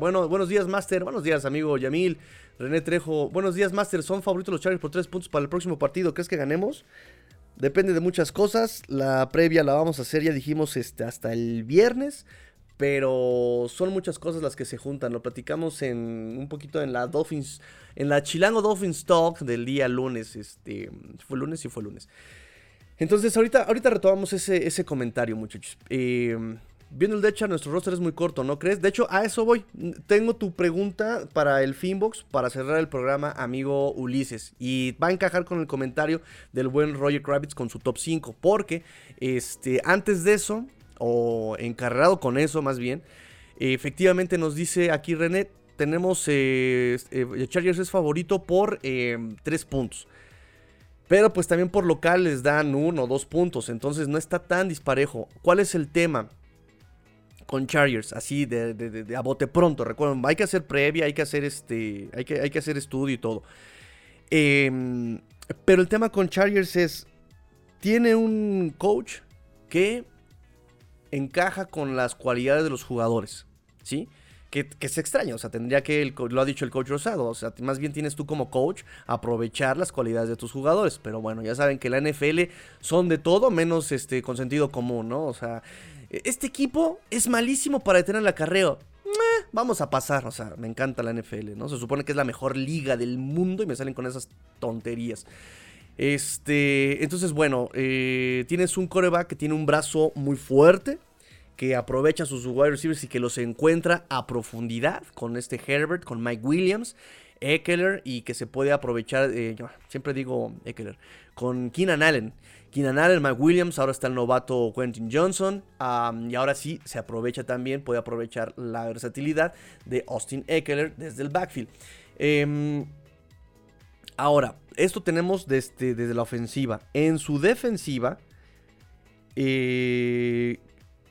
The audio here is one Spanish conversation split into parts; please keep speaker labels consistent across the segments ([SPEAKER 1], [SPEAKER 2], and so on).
[SPEAKER 1] Bueno, buenos días, Master. Buenos días, amigo Yamil. René Trejo. Buenos días, Master. Son favoritos los Chargers por tres puntos para el próximo partido. ¿Crees que ganemos? Depende de muchas cosas. La previa la vamos a hacer, ya dijimos, este, hasta el viernes. Pero son muchas cosas las que se juntan. Lo platicamos en un poquito en la Dolphins, en la Chilango Dolphins Talk del día lunes. Este, fue lunes, y fue lunes. Entonces, ahorita, ahorita retomamos ese, ese comentario, muchachos. Eh, Viendo el de nuestro roster es muy corto, ¿no crees? De hecho, a eso voy. Tengo tu pregunta para el Finbox para cerrar el programa, amigo Ulises. Y va a encajar con el comentario del buen Roger Kravitz con su top 5. Porque este, antes de eso, o encarregado con eso más bien, efectivamente nos dice aquí René, tenemos eh, eh Chargers es favorito por 3 eh, puntos. Pero pues también por local les dan 1 o 2 puntos. Entonces no está tan disparejo. ¿Cuál es el tema? Con Chargers, así de, a bote pronto. Recuerden, hay que hacer previa, hay que hacer este, hay que, hay que hacer estudio y todo. Em, pero el tema con Chargers es, tiene un coach que encaja con las cualidades de los jugadores, ¿sí? Que, que se extraña, o sea, tendría que, lo ha dicho el coach Rosado, o sea, más bien tienes tú como coach aprovechar las cualidades de tus jugadores, pero bueno, ya saben que la NFL son de todo menos este, con sentido común, ¿no? O sea, este equipo es malísimo para detener el acarreo. vamos a pasar, o sea, me encanta la NFL, ¿no? Se supone que es la mejor liga del mundo y me salen con esas tonterías. Este, entonces, bueno, eh, tienes un coreback que tiene un brazo muy fuerte, que aprovecha sus wide receivers y que los encuentra a profundidad con este Herbert, con Mike Williams, Eckler y que se puede aprovechar, eh, siempre digo Eckler, con Keenan Allen. Keenan Allen, Mike Williams, ahora está el novato Quentin Johnson. y ahora sí se aprovecha también, puede aprovechar la versatilidad de Austin Eckler desde el backfield. Em, ahora, esto tenemos desde, desde, la ofensiva. En su defensiva, eh,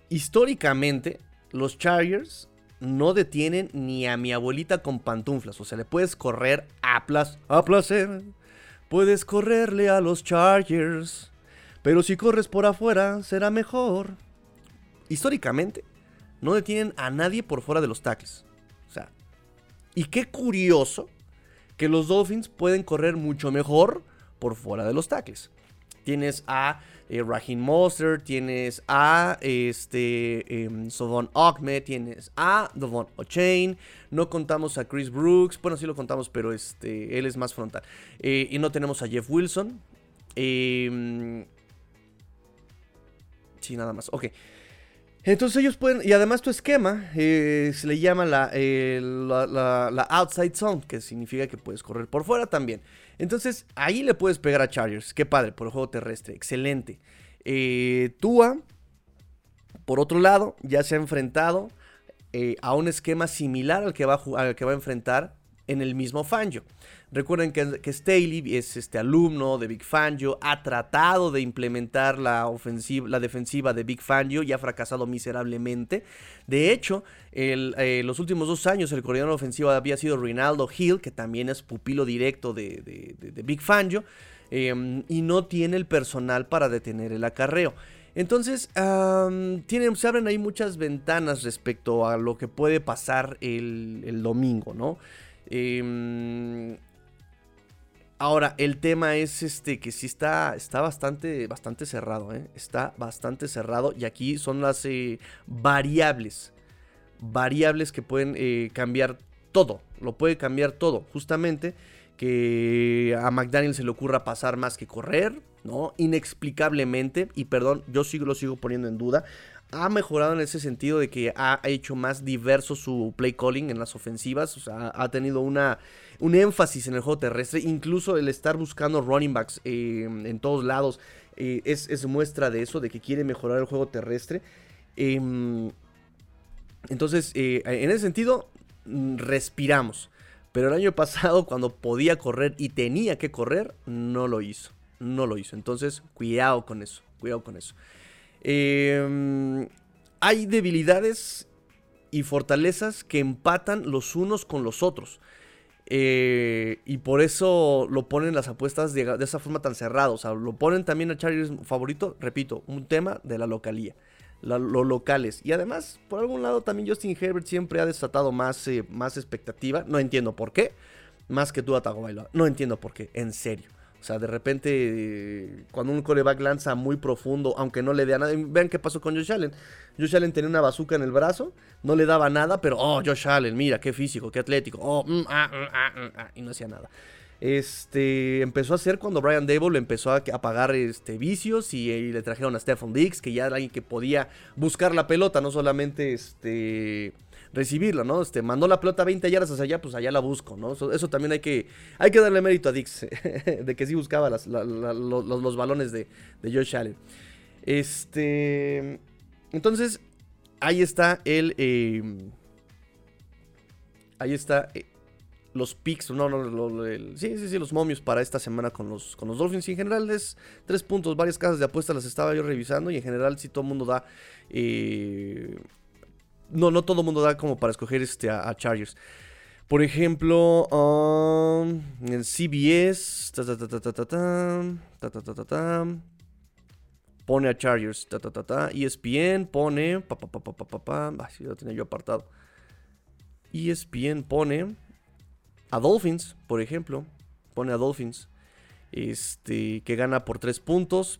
[SPEAKER 1] históricamente, los Chargers no detienen ni a mi abuelita con pantuflas. O sea, le puedes correr a, a placer. Puedes correrle a los Chargers. Pero si corres por afuera, será mejor. Históricamente, no detienen a nadie por fuera de los tackles. O sea, y qué curioso que los Dolphins pueden correr mucho mejor por fuera de los tackles. Tienes a eh, Raheem Monster, tienes a este, eh, Sovon tienes a Devon O'Chain, no contamos a Chris Brooks, bueno, sí lo contamos, pero este, él es más frontal. Eh, y no tenemos a Jeff Wilson. Eh, Sí, nada más. Ok. Entonces ellos pueden, y además tu esquema eh, se le llama eh, la, la, outside zone, que significa que puedes correr por fuera también. Entonces ahí le puedes pegar a Chargers, qué padre, por el juego terrestre, excelente. Eh, Tua, por otro lado, ya se ha enfrentado a un esquema similar al que, va al que va a enfrentar en el mismo Fangio. Recuerden que, Staley es este alumno de Big Fangio, ha tratado de implementar la, ofensiva, la defensiva de Big Fangio y ha fracasado miserablemente. De hecho, eh, los últimos dos años el coordinador ofensivo había sido Rinaldo Hill, que también es pupilo directo de, Big Fangio, em, y no tiene el personal para detener el acarreo. Entonces, se abren ahí muchas ventanas respecto a lo que puede pasar el, el domingo, ¿no? Eh, Ahora, el tema es este que sí está, está bastante, bastante cerrado, ¿eh? Está bastante cerrado. Y aquí son las eh, variables. Variables que pueden eh, cambiar todo. Lo puede cambiar todo. Justamente que a McDaniel se le ocurra pasar más que correr, ¿no? Inexplicablemente. Y perdón, yo sigo, lo sigo poniendo en duda. Ha mejorado en ese sentido de que ha hecho más diverso su play calling en las ofensivas, o sea, ha tenido una, un énfasis en el juego terrestre, incluso el estar buscando running backs eh, en todos lados eh, es, muestra de eso, de que quiere mejorar el juego terrestre. Em, entonces, eh, en ese sentido, mm, respiramos. Pero el año pasado, cuando podía correr y tenía que correr, no lo hizo. No lo hizo. Entonces, cuidado con eso. Cuidado con eso. Em, hay debilidades y fortalezas que empatan los unos con los otros. Eh, y por eso lo ponen las apuestas de, esa forma tan cerrada. O sea, lo ponen también a Chargers favorito. Repito, un tema de la localía. los locales. Y además, por algún lado, también Justin Herbert siempre ha desatado más, eh, más expectativa. No entiendo por qué. Más que tú, Atagovailoa. No entiendo por qué. En serio. O sea, de repente, cuando un coreback lanza muy profundo, aunque no le dé nada. Vean qué pasó con Josh Allen. Josh Allen tenía una bazuca en el brazo, no le daba nada, pero, oh, Josh Allen, mira, qué físico, qué atlético. Oh, mm, ah, mm, mm, ah, y no hacía nada. Este, empezó a hacer cuando Brian Dable empezó a, pagar este, vicios y, le trajeron a Stephen Diggs, que ya era alguien que podía buscar la pelota, no solamente este recibirla, ¿no? Este, mandó la pelota 20 yardas hacia allá, pues allá la busco, ¿no? Eso, también hay que, hay que darle mérito a Dix, de que sí buscaba los, balones de, de Josh Allen. Este, entonces, ahí está el, em, ahí está eh, los picks, no, no, sí, sí, sí, los momios para esta semana con los, con los Dolphins. Y en general es tres puntos, varias casas de apuestas las estaba yo revisando y en general sí todo el mundo da eh, no, no todo mundo da como para escoger este, a, Chargers. Por ejemplo, um, en CBS, pone a Chargers, ESPN pone, pa, lo tenía yo apartado. ESPN pone a Dolphins, por ejemplo, pone a Dolphins, este, que gana por 3 puntos,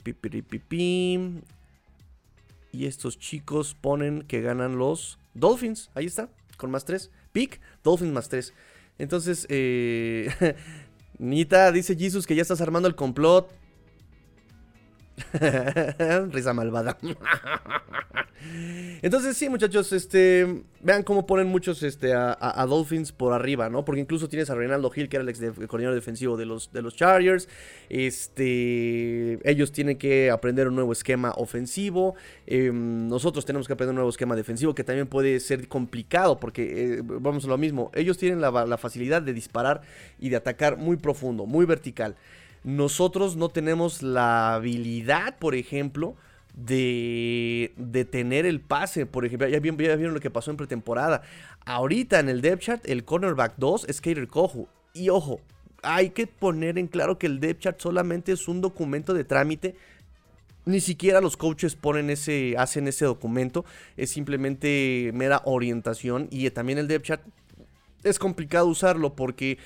[SPEAKER 1] y estos chicos ponen que ganan los Dolphins. Ahí está, con más 3. Pick, Dolphins más 3. Entonces, eh, Nita, dice Jesus que ya estás armando el complot. Risa malvada. Entonces, sí, muchachos, este, vean cómo ponen muchos este, a, Dolphins por arriba, ¿no? Porque incluso tienes a Reinaldo Hill, que era el ex coordinador defensivo de los, de los Chargers. Este, ellos tienen que aprender un nuevo esquema ofensivo. Em, nosotros tenemos que aprender un nuevo esquema defensivo, que también puede ser complicado, porque eh, vamos a lo mismo. Ellos tienen la facilidad de disparar y de atacar muy profundo, muy vertical. Nosotros no tenemos la habilidad, por ejemplo, de detener el pase. Por ejemplo, ya vieron, lo que pasó en pretemporada. Ahorita en el depth chart, el cornerback 2 es Kater Kohu. Y ojo, hay que poner en claro que el depth chart solamente es un documento de trámite. Ni siquiera los coaches ponen ese, hacen ese documento. Es simplemente mera orientación. Y también el depth chart es complicado usarlo porque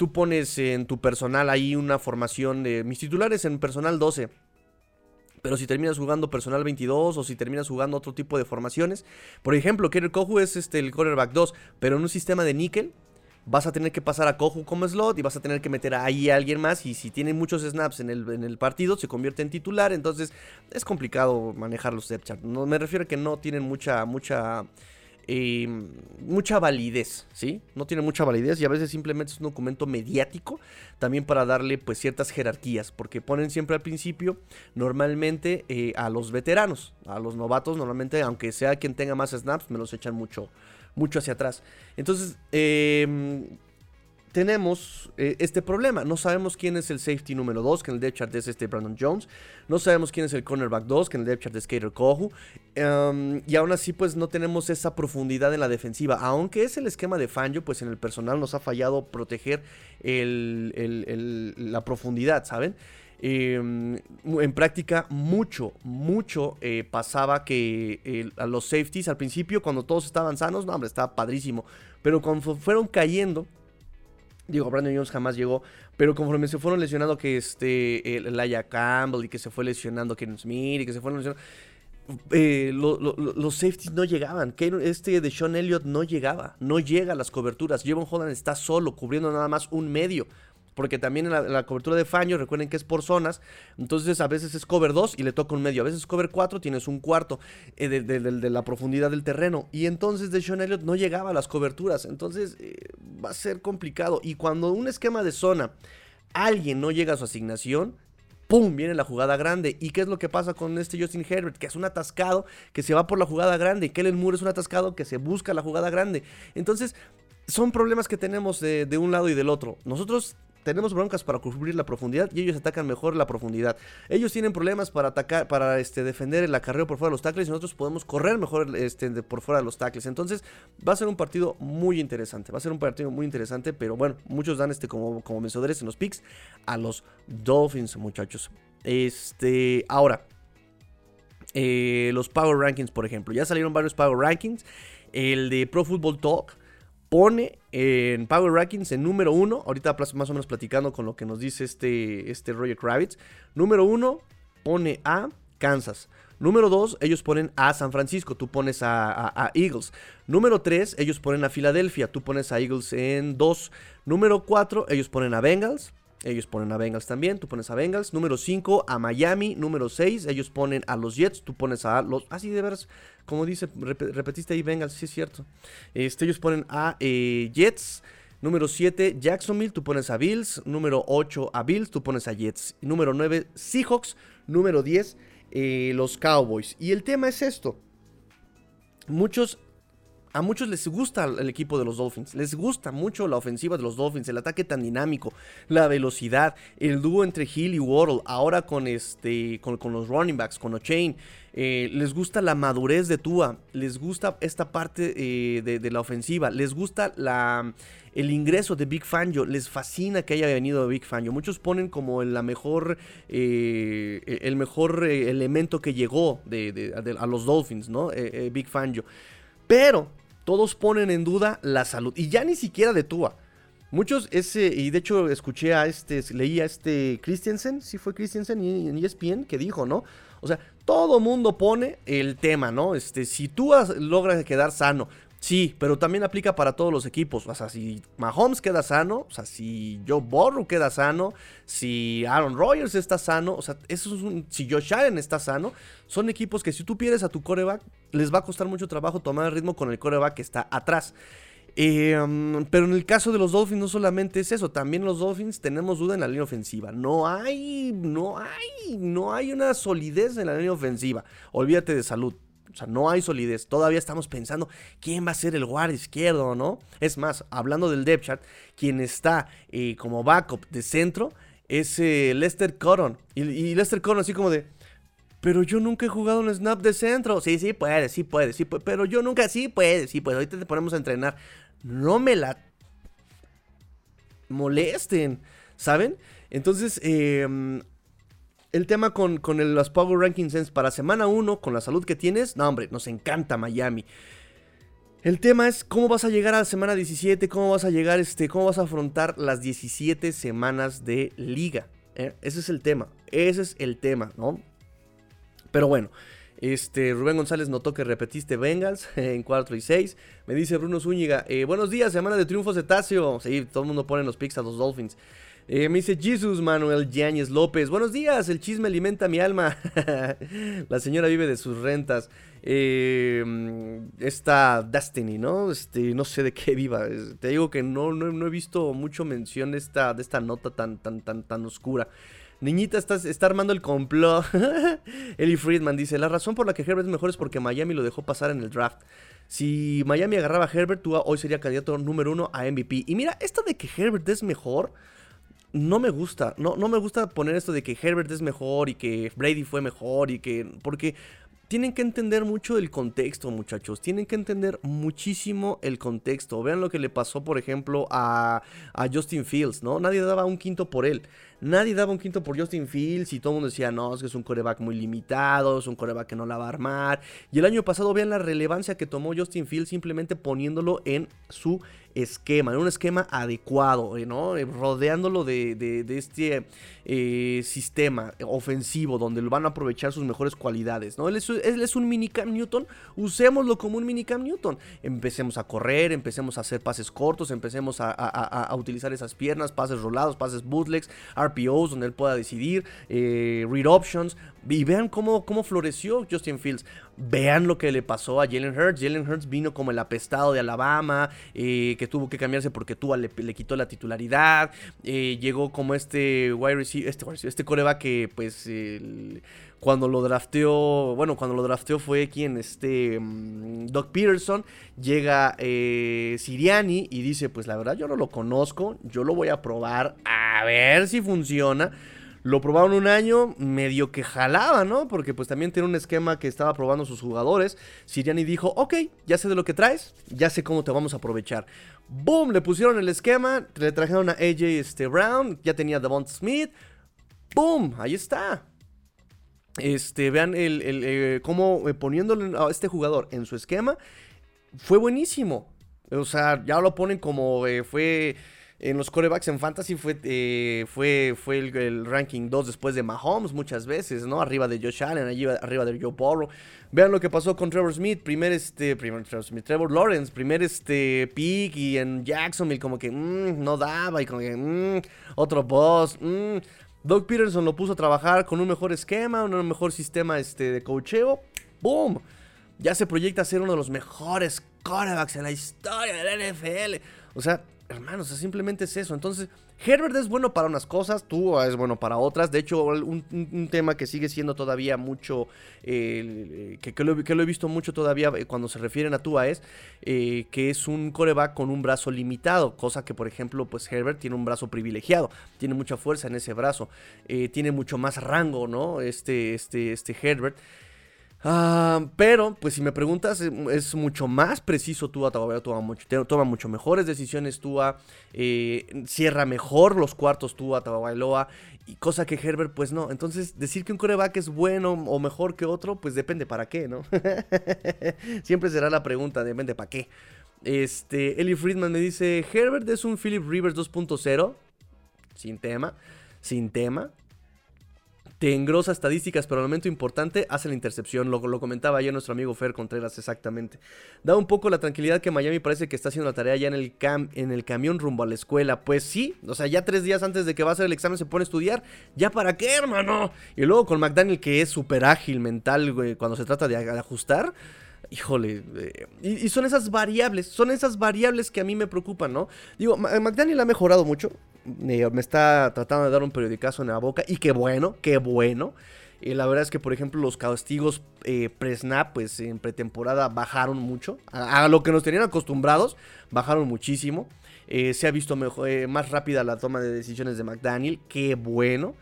[SPEAKER 1] tú pones en tu personal ahí una formación de mis titulares en personal 12 pero si terminas jugando personal 22 o si terminas jugando otro tipo de formaciones, por ejemplo, Kerry Kohu es este, el quarterback 2, pero en un sistema de níquel, vas a tener que pasar a Kohu como slot y vas a tener que meter ahí a alguien más. Y si tiene muchos snaps en el, en el partido, se convierte en titular. Entonces es complicado manejar los depth chart. No, me refiero a que no tienen mucha, mucha mucha validez, ¿sí? No tiene mucha validez y a veces simplemente es un documento mediático también para darle pues ciertas jerarquías, porque ponen siempre al principio normalmente eh, a los veteranos, a los novatos normalmente, aunque sea quien tenga más snaps, me los echan mucho, mucho hacia atrás. Entonces, eh, tenemos eh, este problema. No sabemos quién es el safety número 2, que en el depth chart es este Brandon Jones. No sabemos quién es el cornerback 2, que en el depth chart es Kater Kohu. Em, y aún así, pues no tenemos esa profundidad en la defensiva. Aunque es el esquema de Fangio, pues en el personal nos ha fallado proteger la profundidad, ¿saben? Em, en práctica, mucho, mucho eh, pasaba que a los safeties al principio, cuando todos estaban sanos, no, hombre, estaba padrísimo. Pero cuando fueron cayendo Digo, Brandon Jones jamás llegó, pero conforme se fueron lesionando que este, el Laia Campbell y que se fue lesionando Ken Smith y que se fueron lesionando, eh, los safeties no llegaban. Este de Sean Elliott no llegaba, no llega a las coberturas. Jevon Holland está solo, cubriendo nada más un medio. Porque también en la, cobertura de Faño, recuerden que es por zonas, entonces a veces es cover 2 y le toca un medio, a veces cover 4 tienes un cuarto eh, de, la profundidad del terreno, y entonces de Sean Elliott no llegaba a las coberturas, entonces eh, va a ser complicado, y cuando un esquema de zona, alguien no llega a su asignación, ¡pum! Viene la jugada grande. ¿Y qué es lo que pasa con este Justin Herbert? Que es un atascado que se va por la jugada grande. Y Kellen Moore es un atascado que se busca la jugada grande. Entonces, son problemas que tenemos de, de un lado y del otro. Nosotros tenemos broncas para cubrir la profundidad y ellos atacan mejor la profundidad. Ellos tienen problemas para atacar, para este, defender el acarreo por fuera de los tackles y nosotros podemos correr mejor este, por fuera de los tackles. Entonces va a ser un partido muy interesante. Va a ser un partido muy interesante, pero bueno, muchos dan este como, como vencedores en los picks a los Dolphins, muchachos. Este, ahora, eh, los Power Rankings, por ejemplo. Ya salieron varios Power Rankings. El de Pro Football Talk pone en Power Rankings en número uno, ahorita más o menos platicando con lo que nos dice este, este Roger Kravitz, número uno pone a Kansas. Número dos, ellos ponen a San Francisco, tú pones a, Eagles. Número tres, ellos ponen a Filadelfia, tú pones a Eagles en dos. Número cuatro, ellos ponen a Bengals. Ellos ponen a Bengals también, tú pones a Bengals. Número 5 a Miami. Número 6, ellos ponen a los Jets, tú pones a los... Ah, de veras, como dice, repetiste ahí Bengals, sí es cierto. Este, ellos ponen a eh, Jets. Número 7, Jacksonville, tú pones a Bills. Número 8, a Bills, tú pones a Jets. Número 9, Seahawks. Número 10, eh, los Cowboys. Y el tema es esto. Muchos a muchos les gusta el equipo de los Dolphins, les gusta mucho la ofensiva de los Dolphins, el ataque tan dinámico, la velocidad, el dúo entre Hill y Waddle, ahora con, este, con, los running backs, con O'Chain, eh, les gusta la madurez de Tua, les gusta esta parte eh, de, la ofensiva, les gusta el ingreso de Big Fangio, les fascina que haya venido Big Fangio. Muchos ponen como la mejor, eh, el mejor elemento que llegó a los Dolphins, ¿no? Big Fangio. Pero todos ponen en duda la salud. Y ya ni siquiera de Tua. Muchos, ese, y de hecho escuché a este, leí a este Christensen, sí fue Christensen en ESPN, que dijo, ¿no? O sea, todo mundo pone el tema, ¿no? Este, si tú logras quedar sano, Sí, pero también aplica para todos los equipos. O sea, si Mahomes queda sano, o sea, si Joe Burrow queda sano, si Aaron Rodgers está sano, o sea, eso es un, si Josh Allen está sano, son equipos que si tú pierdes a tu coreback, les va a costar mucho trabajo tomar el ritmo con el coreback que está atrás. Em, pero en el caso de los Dolphins no solamente es eso, también los Dolphins tenemos duda en la línea ofensiva. No hay, no hay, no hay una solidez en la línea ofensiva. Olvídate de salud. O sea, no hay solidez. Todavía estamos pensando quién va a ser el guardia izquierdo, ¿no? Es más, hablando del depth chart, quien está eh, como backup de centro es eh, Lester Cotton. Y, Lester Cotton así como de... Pero yo nunca he jugado un snap de centro. Sí, sí puede, sí puede, sí puede. Pero yo nunca, sí puede, sí puede. Ahorita te ponemos a entrenar. No me la molesten, ¿saben? Entonces, eh, el tema con, con los Power Rankings para semana 1, con la salud que tienes, no hombre, nos encanta Miami. El tema es cómo vas a llegar a la semana 17, cómo vas a llegar, este, cómo vas a afrontar las 17 semanas de liga. ¿eh? Ese es el tema, ese es el tema, ¿no? Pero bueno, este, Rubén González notó que repetiste Bengals en 4 y 6. Me dice Bruno Zúñiga, eh, buenos días, semana de triunfo cetáceo. Sí, todo el mundo pone los picks a los Dolphins. Eh, me dice Jesus Manuel Yáñez López. Buenos días, el chisme alimenta mi alma. la señora vive de sus rentas. Eh, esta Destiny, ¿no? Este, no sé de qué viva. Te digo que no, no, he visto mucho mención de esta, de esta nota tan, tan, tan, tan oscura. Niñita, está, está armando el complot. Ellie Friedman dice: La razón por la que Herbert es mejor es porque Miami lo dejó pasar en el draft. Si Miami agarraba a Herbert, tú hoy sería candidato número uno a MVP. Y mira, esto de que Herbert es mejor no me gusta. No, no me gusta poner esto de que Herbert es mejor y que Brady fue mejor y que. Porque tienen que entender mucho el contexto, muchachos. Tienen que entender muchísimo el contexto. Vean lo que le pasó, por ejemplo, a, a, Justin Fields, ¿no? Nadie daba un quinto por él. Nadie daba un quinto por Justin Fields y todo el mundo decía, no, es que es un coreback muy limitado, es un coreback que no la va a armar. Y el año pasado vean la relevancia que tomó Justin Fields simplemente poniéndolo en su esquema, en un esquema adecuado, eh, ¿no? Eh, rodeándolo de, este eh, sistema ofensivo donde van a aprovechar sus mejores cualidades, ¿no? Él es, un mini Cam Newton, usémoslo como un mini Cam Newton. Empecemos a correr, empecemos a hacer pases cortos, empecemos a, utilizar esas piernas, pases rolados, pases bootlegs, RPOs, donde él pueda decidir, read options, y vean cómo, cómo floreció Justin Fields. Vean lo que le pasó a Jalen Hurts. Jalen Hurts vino como el apestado de Alabama, eh, que tuvo que cambiarse porque Tua le, quitó la titularidad. Eh, llegó como este wide receiver, este, este coreback que pues cuando lo drafteó, bueno, cuando lo drafteó fue quien, este, mm, Doc Peterson, llega eh, Siriani y dice, pues la verdad yo no lo conozco, yo lo voy a probar a ver si funciona. Lo probaron un año, medio que jalaba, ¿no? Porque pues también tiene un esquema que estaba probando sus jugadores. Siriani dijo, ok, ya sé de lo que traes, ya sé cómo te vamos a aprovechar. Boom, le pusieron el esquema, le trajeron a AJ este, Brown, ya tenía Devon Smith. Boom, ahí está. Este, vean el, eh, cómo eh, poniéndole a este jugador en su esquema, fue buenísimo. O sea, ya lo ponen como eh, fue en los corebacks en fantasy fue, eh, fue, fue el, ranking 2 después de Mahomes muchas veces, ¿no? Arriba de Josh Allen, arriba de Joe Burrow. Vean lo que pasó con Trevor Smith, primer este, primer Trevor Smith, Trevor Lawrence, primer este pick y en Jacksonville como que mm, no daba y como que mm, otro boss. Mm. Doug Peterson lo puso a trabajar con un mejor esquema, un mejor sistema este, de coacheo. ¡Boom! Ya se proyecta a ser uno de los mejores corebacks en la historia del NFL. O sea, hermanos, simplemente es eso. Entonces, Herbert es bueno para unas cosas, tú es bueno para otras. De hecho, un, tema que sigue siendo todavía mucho, que, lo, he visto mucho todavía eh, cuando se refieren a Tua es eh, que es un coreback con un brazo limitado, cosa que por ejemplo, pues Herbert tiene un brazo privilegiado, tiene mucha fuerza en ese brazo, eh, tiene mucho más rango, ¿no? Este, este, este Herbert. Ah, pero, pues si me preguntas, es mucho más preciso Tua todavía toma mucho, toma mucho mejores decisiones Tua, eh, cierra mejor los cuartos Tua Tagovailoa, y cosa que Herbert pues no. Entonces, decir que un coreback es bueno o mejor que otro, pues depende para qué, ¿no? Siempre será la pregunta, depende para qué. Este, Eli Friedman me dice, Herbert es un Philip Rivers 2.0, sin tema, sin tema te engrosa estadísticas, pero al momento importante hace la intercepción. Lo, lo comentaba ayer nuestro amigo Fer Contreras exactamente. Da un poco la tranquilidad que Miami parece que está haciendo la tarea ya en el, cam, en el camión rumbo a la escuela. Pues sí, o sea, ya tres días antes de que va a hacer el examen se pone a estudiar. ¿Ya para qué, hermano? Y luego con McDaniel que es súper ágil mental, güey, cuando se trata de ajustar. Híjole, eh, y, son esas variables, son esas variables que a mí me preocupan, ¿no? Digo, McDaniel ha mejorado mucho, me está tratando de dar un periodicazo en la boca, y qué bueno, qué bueno. Y la verdad es que, por ejemplo, los castigos eh, pre-snap, pues en pretemporada bajaron mucho. A, lo que nos tenían acostumbrados, bajaron muchísimo. Eh, se ha visto mejor, más rápida la toma de decisiones de McDaniel. Qué bueno.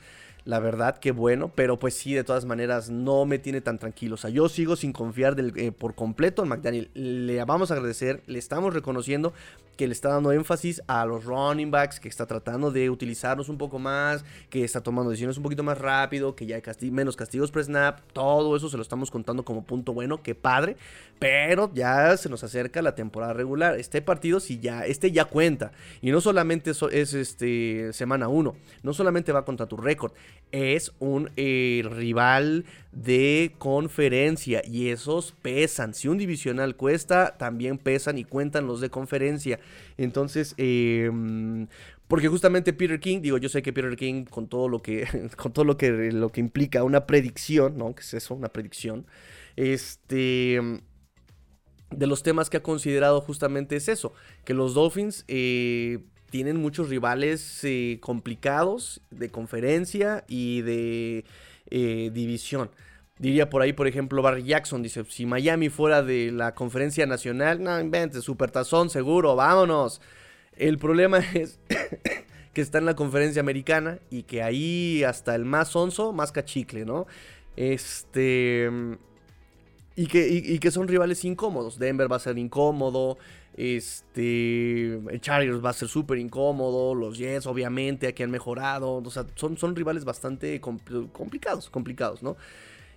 [SPEAKER 1] La verdad, qué bueno, pero pues sí, de todas maneras, no me tiene tan tranquilo. O sea, yo sigo sin confiar eh, por completo en McDaniel. Le vamos a agradecer, le estamos reconociendo que le está dando énfasis a los running backs, que está tratando de utilizarlos un poco más, que está tomando decisiones un poquito más rápido, que ya hay menos castigos pre-snap. Todo eso se lo estamos contando como punto bueno, qué padre. Pero ya se nos acerca la temporada regular. Este partido sí ya, este ya cuenta. Y no solamente es este semana 1, no solamente va contra tu récord es un eh, rival de conferencia y esos pesan. Si un divisional cuesta, también pesan y cuentan los de conferencia. Entonces, em, porque justamente Peter King, digo, yo sé que Peter King con todo lo que con todo lo que lo que implica una predicción, ¿no? Que es eso, una predicción. Este de los temas que ha considerado justamente es eso, que los Dolphins eh, tienen muchos rivales eh, complicados de conferencia y de eh, división. Diría por ahí, por ejemplo, Barry Jackson dice, si Miami fuera de la conferencia nacional, no inventes, supertazón seguro, vámonos. El problema es que está en la conferencia americana y que ahí hasta el más onzo, más cachicle, ¿no? Este... Y que, y que son rivales incómodos. Denver va a ser incómodo. Este, el Chargers va a ser súper incómodo. Los Jets, obviamente, aquí han mejorado. O sea, son, son rivales bastante complicados, complicados, ¿no?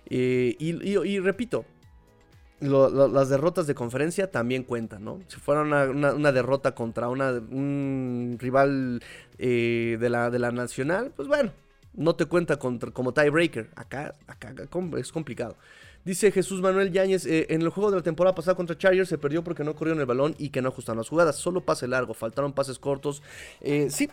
[SPEAKER 1] Eh, y, repito, las derrotas de conferencia también cuentan, ¿no? Si fuera una, derrota contra una, un rival eh, de, la, de la nacional, pues bueno, no te cuenta como tiebreaker. Acá, acá, es complicado. Dice Jesús Manuel Yáñez, eh, en el juego de la temporada pasada contra Chargers se perdió porque no corrieron el balón y que no ajustaron las jugadas. Solo pase largo, faltaron pases cortos. Eh, sí,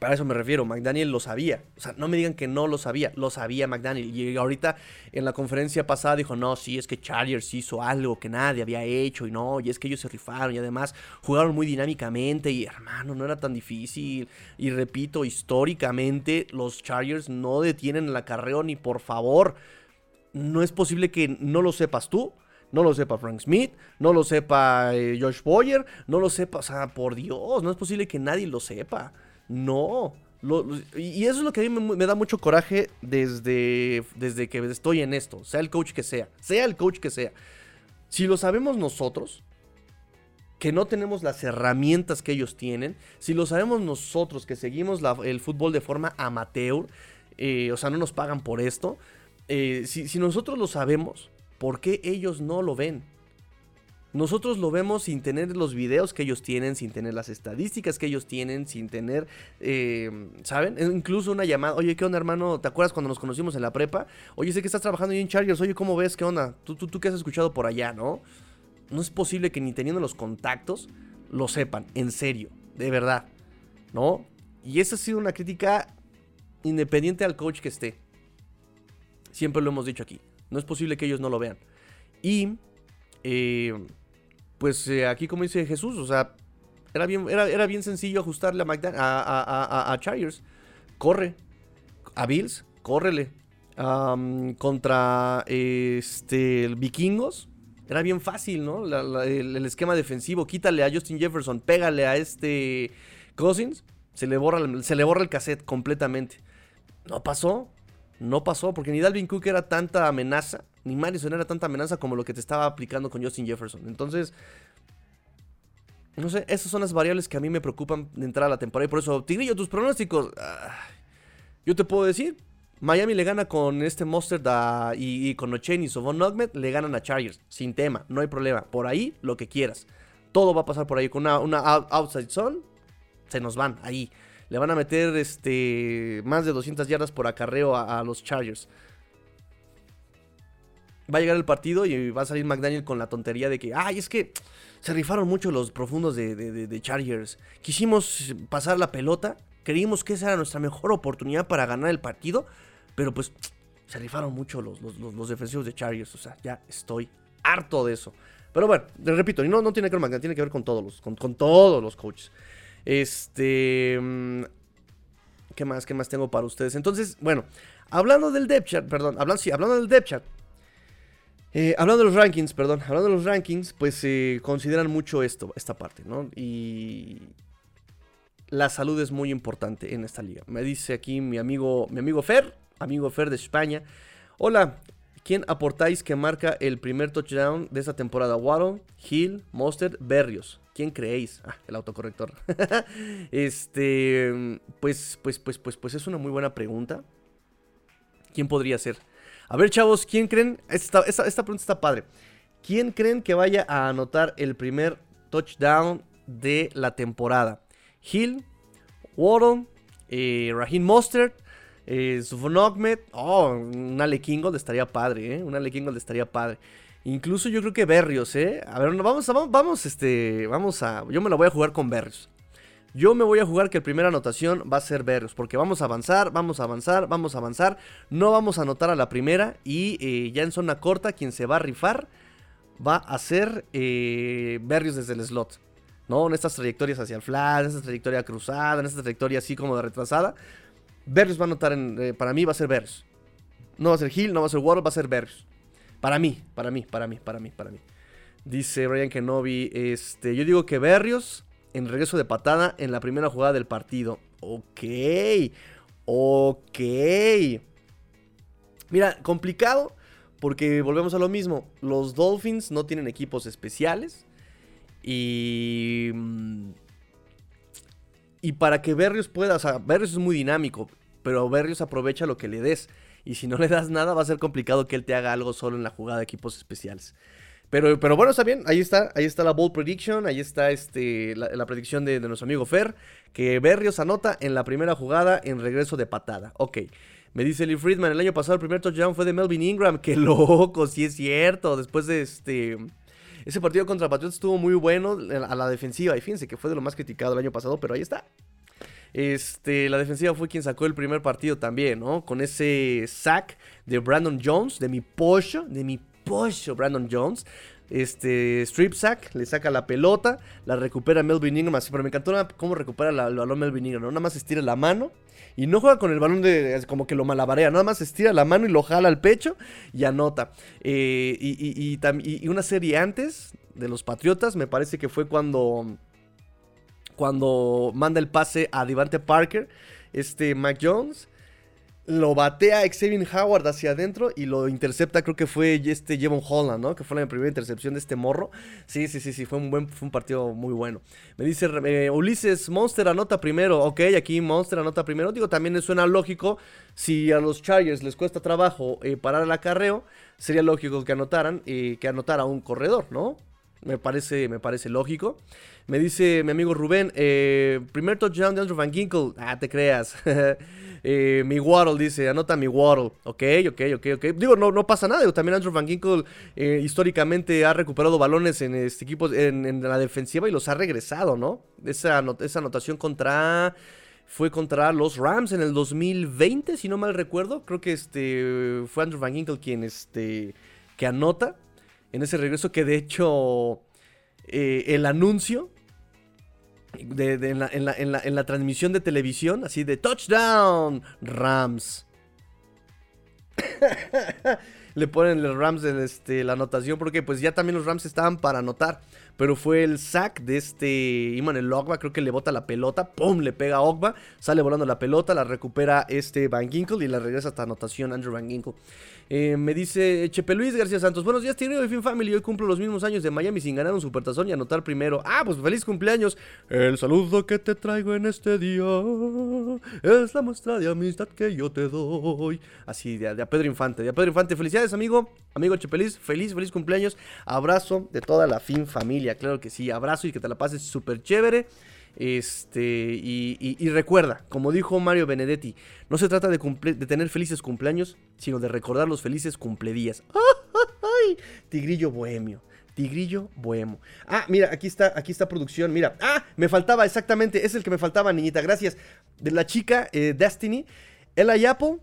[SPEAKER 1] para eso me refiero, McDaniel lo sabía. O sea, no me digan que no lo sabía, lo sabía McDaniel. Y ahorita en la conferencia pasada dijo, no, sí, es que Chargers hizo algo que nadie había hecho y no, y es que ellos se rifaron y además jugaron muy dinámicamente y hermano, no era tan difícil. Y repito, históricamente los Chargers no detienen el acarreo ni por favor no es posible que no lo sepas tú, no lo sepa Frank Smith, no lo sepa eh, Josh Boyer, no lo sepa, o sea, por Dios, no es posible que nadie lo sepa. No. y eso es lo que a mí me, da mucho coraje desde, desde que estoy en esto, sea el coach que sea, sea el coach que sea. Si lo sabemos nosotros, que no tenemos las herramientas que ellos tienen, si lo sabemos nosotros que seguimos el fútbol de forma amateur, eh, o sea, no nos pagan por esto, eh, si, nosotros lo sabemos, ¿por qué ellos no lo ven? Nosotros lo vemos sin tener los videos que ellos tienen, sin tener las estadísticas que ellos tienen, sin tener, eh, ¿saben? Incluso una llamada, oye, ¿qué onda, hermano? ¿Te acuerdas cuando nos conocimos en la prepa? Oye, sé que estás trabajando ahí en Chargers, oye, ¿cómo ves? ¿Qué onda? ¿Tú, tú, tú qué has escuchado por allá, no? No es posible que ni teniendo los contactos lo sepan, en serio, de verdad, ¿no? Y esa ha sido una crítica independiente al coach que esté. Siempre lo hemos dicho aquí. No es posible que ellos no lo vean. Y, eh, pues eh, aquí como dice Jesús, o sea, era bien, era, bien sencillo ajustarle a, a, a, Chargers. Corre. A Bills, córrele. contra este, Vikingos, era bien fácil, ¿no? el, esquema defensivo, quítale a Justin Jefferson, pégale a este Cousins, se le borra, se le borra el cassette completamente. No pasó. No pasó, porque ni Dalvin Cook era tanta amenaza, ni Madison era tanta amenaza como lo que te estaba aplicando con Justin Jefferson. Entonces, no sé, esas son las variables que a mí me preocupan de entrar a la temporada. Y por eso, Tigrillo, tus pronósticos. yo te puedo decir, Miami le gana con este Monster y, con Ochen y Sovon Nogmet, le ganan a Chargers, sin tema, no hay problema. Por ahí, lo que quieras. Todo va a pasar por ahí. Con una, una outside zone, se nos van ahí. Le van a meter este, más de 200 yardas por acarreo a, los Chargers. Va a llegar el partido y va a salir McDaniel con la tontería de que, ay, es que se rifaron mucho los profundos de, Chargers. Quisimos pasar la pelota, creímos que esa era nuestra mejor oportunidad para ganar el partido, pero pues se rifaron mucho los, los, defensivos de Chargers. O sea, ya estoy harto de eso. Pero bueno, repito, no, no tiene que ver McDaniel, tiene que ver con todos los, con, con todos los coaches. Este. Mm, ¿Qué más? ¿Qué más tengo para ustedes? Entonces, bueno, hablando del depth chart, perdón, hablando, hablando del depth chart. Eh, hablando de los rankings, perdón, hablando de los rankings, pues eh, consideran mucho esto, esta parte, ¿no? Y la salud es muy importante en esta liga. Me dice aquí mi amigo, mi amigo Fer, amigo Fer de España. Hola, ¿quién aportáis que marca el primer touchdown de esta temporada? Waddle, Hill, Monster, Berrios. ¿Quién creéis? Ah, el autocorrector. este, pues, pues, pues, pues, pues es una muy buena pregunta. ¿Quién podría ser? A ver, chavos, ¿quién creen? Esta, pregunta está padre. ¿Quién creen que vaya a anotar el primer touchdown de la temporada? Hill, Waddle, eh, Raheem Mostert, eh, Oh, un Ale Kingold estaría padre, ¿eh? Un Ale Kingold estaría padre. Incluso yo creo que Berrios, ¿eh? A ver, vamos, vamos, vamos, este, vamos a... Yo me la voy a jugar con Berrios. Yo me voy a jugar que la primera anotación va a ser Berrios, porque vamos a avanzar, vamos a avanzar, vamos a avanzar. No vamos a anotar a la primera y eh, ya en zona corta quien se va a rifar va a ser eh, Berrios desde el slot. ¿No? En estas trayectorias hacia el flat, en esta trayectoria cruzada, en esta trayectoria así como de retrasada. Berrios va a anotar, en, eh, para mí va a ser Berrios. No va a ser Hill, no va a ser Waddle, va a ser Berrios. Para mí, para mí, para mí, para mí, para mí. Dice Brian Kenobi, este, yo digo que Berrios en regreso de patada en la primera jugada del partido. Ok, ok. Mira, complicado porque volvemos a lo mismo. Los Dolphins no tienen equipos especiales. Y. mm, Y para que Berrios pueda. O sea, Berrios es muy dinámico. Pero Berrios aprovecha lo que le des. Y si no le das nada, va a ser complicado que él te haga algo solo en la jugada de equipos especiales. Pero, pero bueno, está bien, ahí está, ahí está la bold prediction, ahí está este, la, predicción de, de nuestro amigo Fer, que Berrios anota en la primera jugada en regreso de patada. Ok, me dice Lee Friedman, el año pasado el primer touchdown fue de Melvin Ingram, qué loco, sí es cierto, después de este... Ese partido contra Patriots estuvo muy bueno a la defensiva, y fíjense que fue de lo más criticado el año pasado, pero ahí está. Este, la defensiva fue quien sacó el primer partido también, ¿no? Con ese sack de Brandon Jones, de mi pollo, de mi pollo Brandon Jones. Este, strip sack, le saca la pelota, la recupera Melvin Ingram, pero me encantó cómo recupera el balón Melvin Ingram, ¿no? Nada más estira la mano y no juega con el balón de, como que lo malabarea, nada más estira la mano y lo jala al pecho y anota. Eh, y- y una serie antes de los Patriotas, me parece que fue cuando cuando manda el pase a Devante Parker, este Mac Jones, lo batea Xavier Howard hacia adentro y lo intercepta, creo que fue este Jevon Holland, ¿no? Que fue la primera intercepción de este morro. Sí, sí, sí, sí, fue un buen, fue un partido muy bueno. Me dice eh, Ulises, Monster anota primero. Ok, aquí Monster anota primero. Digo, también suena lógico. Si a los Chargers les cuesta trabajo eh, parar el acarreo, sería lógico que anotaran, eh, que anotara un corredor, ¿no? Me parece, me parece lógico. Me dice mi amigo Rubén, eh, primer touchdown de Andrew Van Ginkle. Ah, te creas. Eh, mi Waddle dice, anota mi Waddle. Ok, ok, ok, ok. Digo, no, no pasa nada. También Andrew Van Ginkle eh, históricamente ha recuperado balones en este equipo, en, en la defensiva y los ha regresado, ¿no? Esa, esa anotación contra... Fue contra los Rams en el 2020, si no mal recuerdo. Creo que este fue Andrew Van Ginkle quien este que anota en ese regreso que de hecho eh, el anuncio en la transmisión de televisión, así de touchdown, Rams. Le ponen los Rams en este, la anotación porque pues ya también los Rams estaban para anotar. Pero fue el sack de este Iman el Ogba, creo que le bota la pelota, ¡pum! Le pega a Ogba, sale volando la pelota, la recupera este Van Ginkle y la regresa hasta anotación Andrew Van Ginkle. Eh, me dice Chepe Luis García Santos, buenos días Tigre de Fin Family, hoy cumplo los mismos años de Miami sin ganar un supertazón y anotar primero. Ah, pues feliz cumpleaños. El saludo que te traigo en este día es la muestra de amistad que yo te doy. Así, de, de a Pedro Infante, de a Pedro Infante. Felicidades, amigo, amigo Chepelis, feliz, feliz cumpleaños. Abrazo de toda la Fin Familia, claro que sí, abrazo y que te la pases súper chévere. Este, y, recuerda, como dijo Mario Benedetti, no se trata de, tener felices cumpleaños, sino de recordar los felices cumpledías. ¡Ay! Tigrillo bohemio. Tigrillo bohemo. Ah, mira, aquí está, aquí está producción. Mira. Ah, me faltaba, exactamente. Es el que me faltaba, niñita. Gracias. De la chica eh, Destiny. Ella Apple.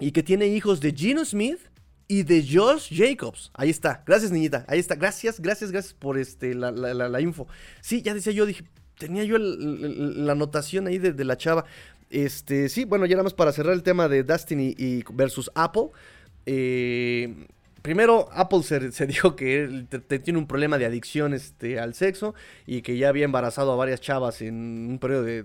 [SPEAKER 1] Y que tiene hijos de Gino Smith y de Josh Jacobs. Ahí está. Gracias, niñita. Ahí está. Gracias, gracias, gracias por este, la- la- la info. Sí, ya decía yo, dije, tenía yo el- la anotación ahí de, la chava. Este, sí, bueno, ya nada más para cerrar el tema de Destiny y versus Apple. Eh, primero, Apple se, dijo que él te- tiene un problema de adicción este, al sexo y que ya había embarazado a varias chavas en un periodo de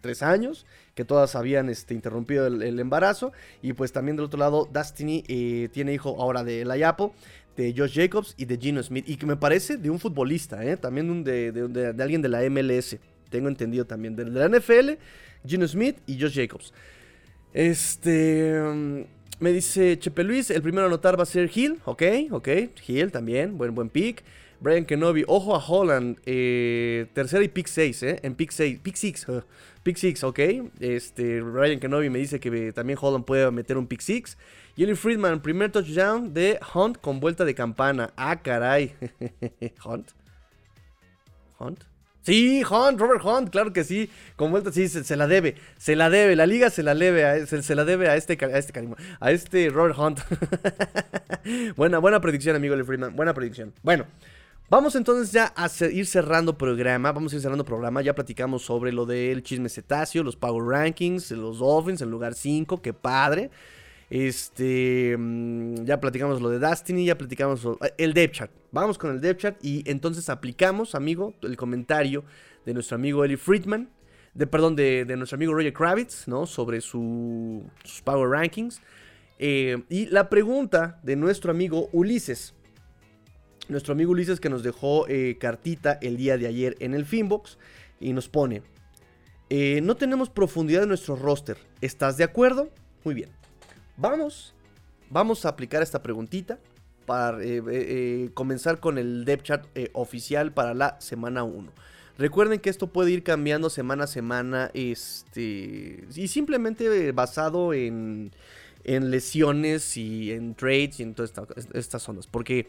[SPEAKER 1] tres años, que todas habían este, interrumpido el, embarazo. Y pues también del otro lado, Destiny eh, tiene hijo ahora de Eli Apple, de Josh Jacobs y de Gino Smith. Y que me parece de un futbolista, ¿eh? también de, alguien de la MLS. Tengo entendido también. De, la NFL, Gino Smith y Josh Jacobs. Este. mm, Me dice Chepe Luis, el primero a anotar va a ser Hill, ok, ok, Hill también, buen, buen pick. Brian Kenobi, ojo a Holland, eh, tercera y pick 6, eh, en pick 6, pick 6, uh, pick 6, ok. Este, Brian Kenobi me dice que también Holland puede meter un pick 6. Jenny Friedman, primer touchdown de Hunt con vuelta de campana. Ah, caray. Hunt. Hunt. Sí, Hunt, Robert Hunt, claro que sí. Con vuelta, sí, se, la debe. Se la debe. La liga se la debe a, se, la debe a este, a este a este Robert Hunt. buena, buena predicción, amigo Lee Friedman. Buena predicción. Bueno. Vamos entonces ya a ir cerrando programa. Vamos a ir cerrando programa. Ya platicamos sobre lo del chisme cetáceo, los Power Rankings, los Dolphins en lugar 5. Qué padre. Este. mm, Ya platicamos lo de Destiny. Ya platicamos eh, el depth chart. Vamos con el depth chart. Y entonces aplicamos, amigo, el comentario de nuestro amigo Eli Friedman. De, perdón, de, nuestro amigo Roger Kravitz, ¿no? Sobre su, sus Power Rankings. Eh, y la pregunta de nuestro amigo Ulises. nuestro amigo Ulises que nos dejó eh, cartita el día de ayer en el Finbox y nos pone, no tenemos profundidad en nuestro roster, ¿estás de acuerdo? Muy bien, vamos, vamos a aplicar esta preguntita para eh, comenzar con el depth chart oficial para la semana 1. Recuerden que esto puede ir cambiando semana a semana este, y simplemente basado en, en lesiones y en trades y en todas estas zonas. Porque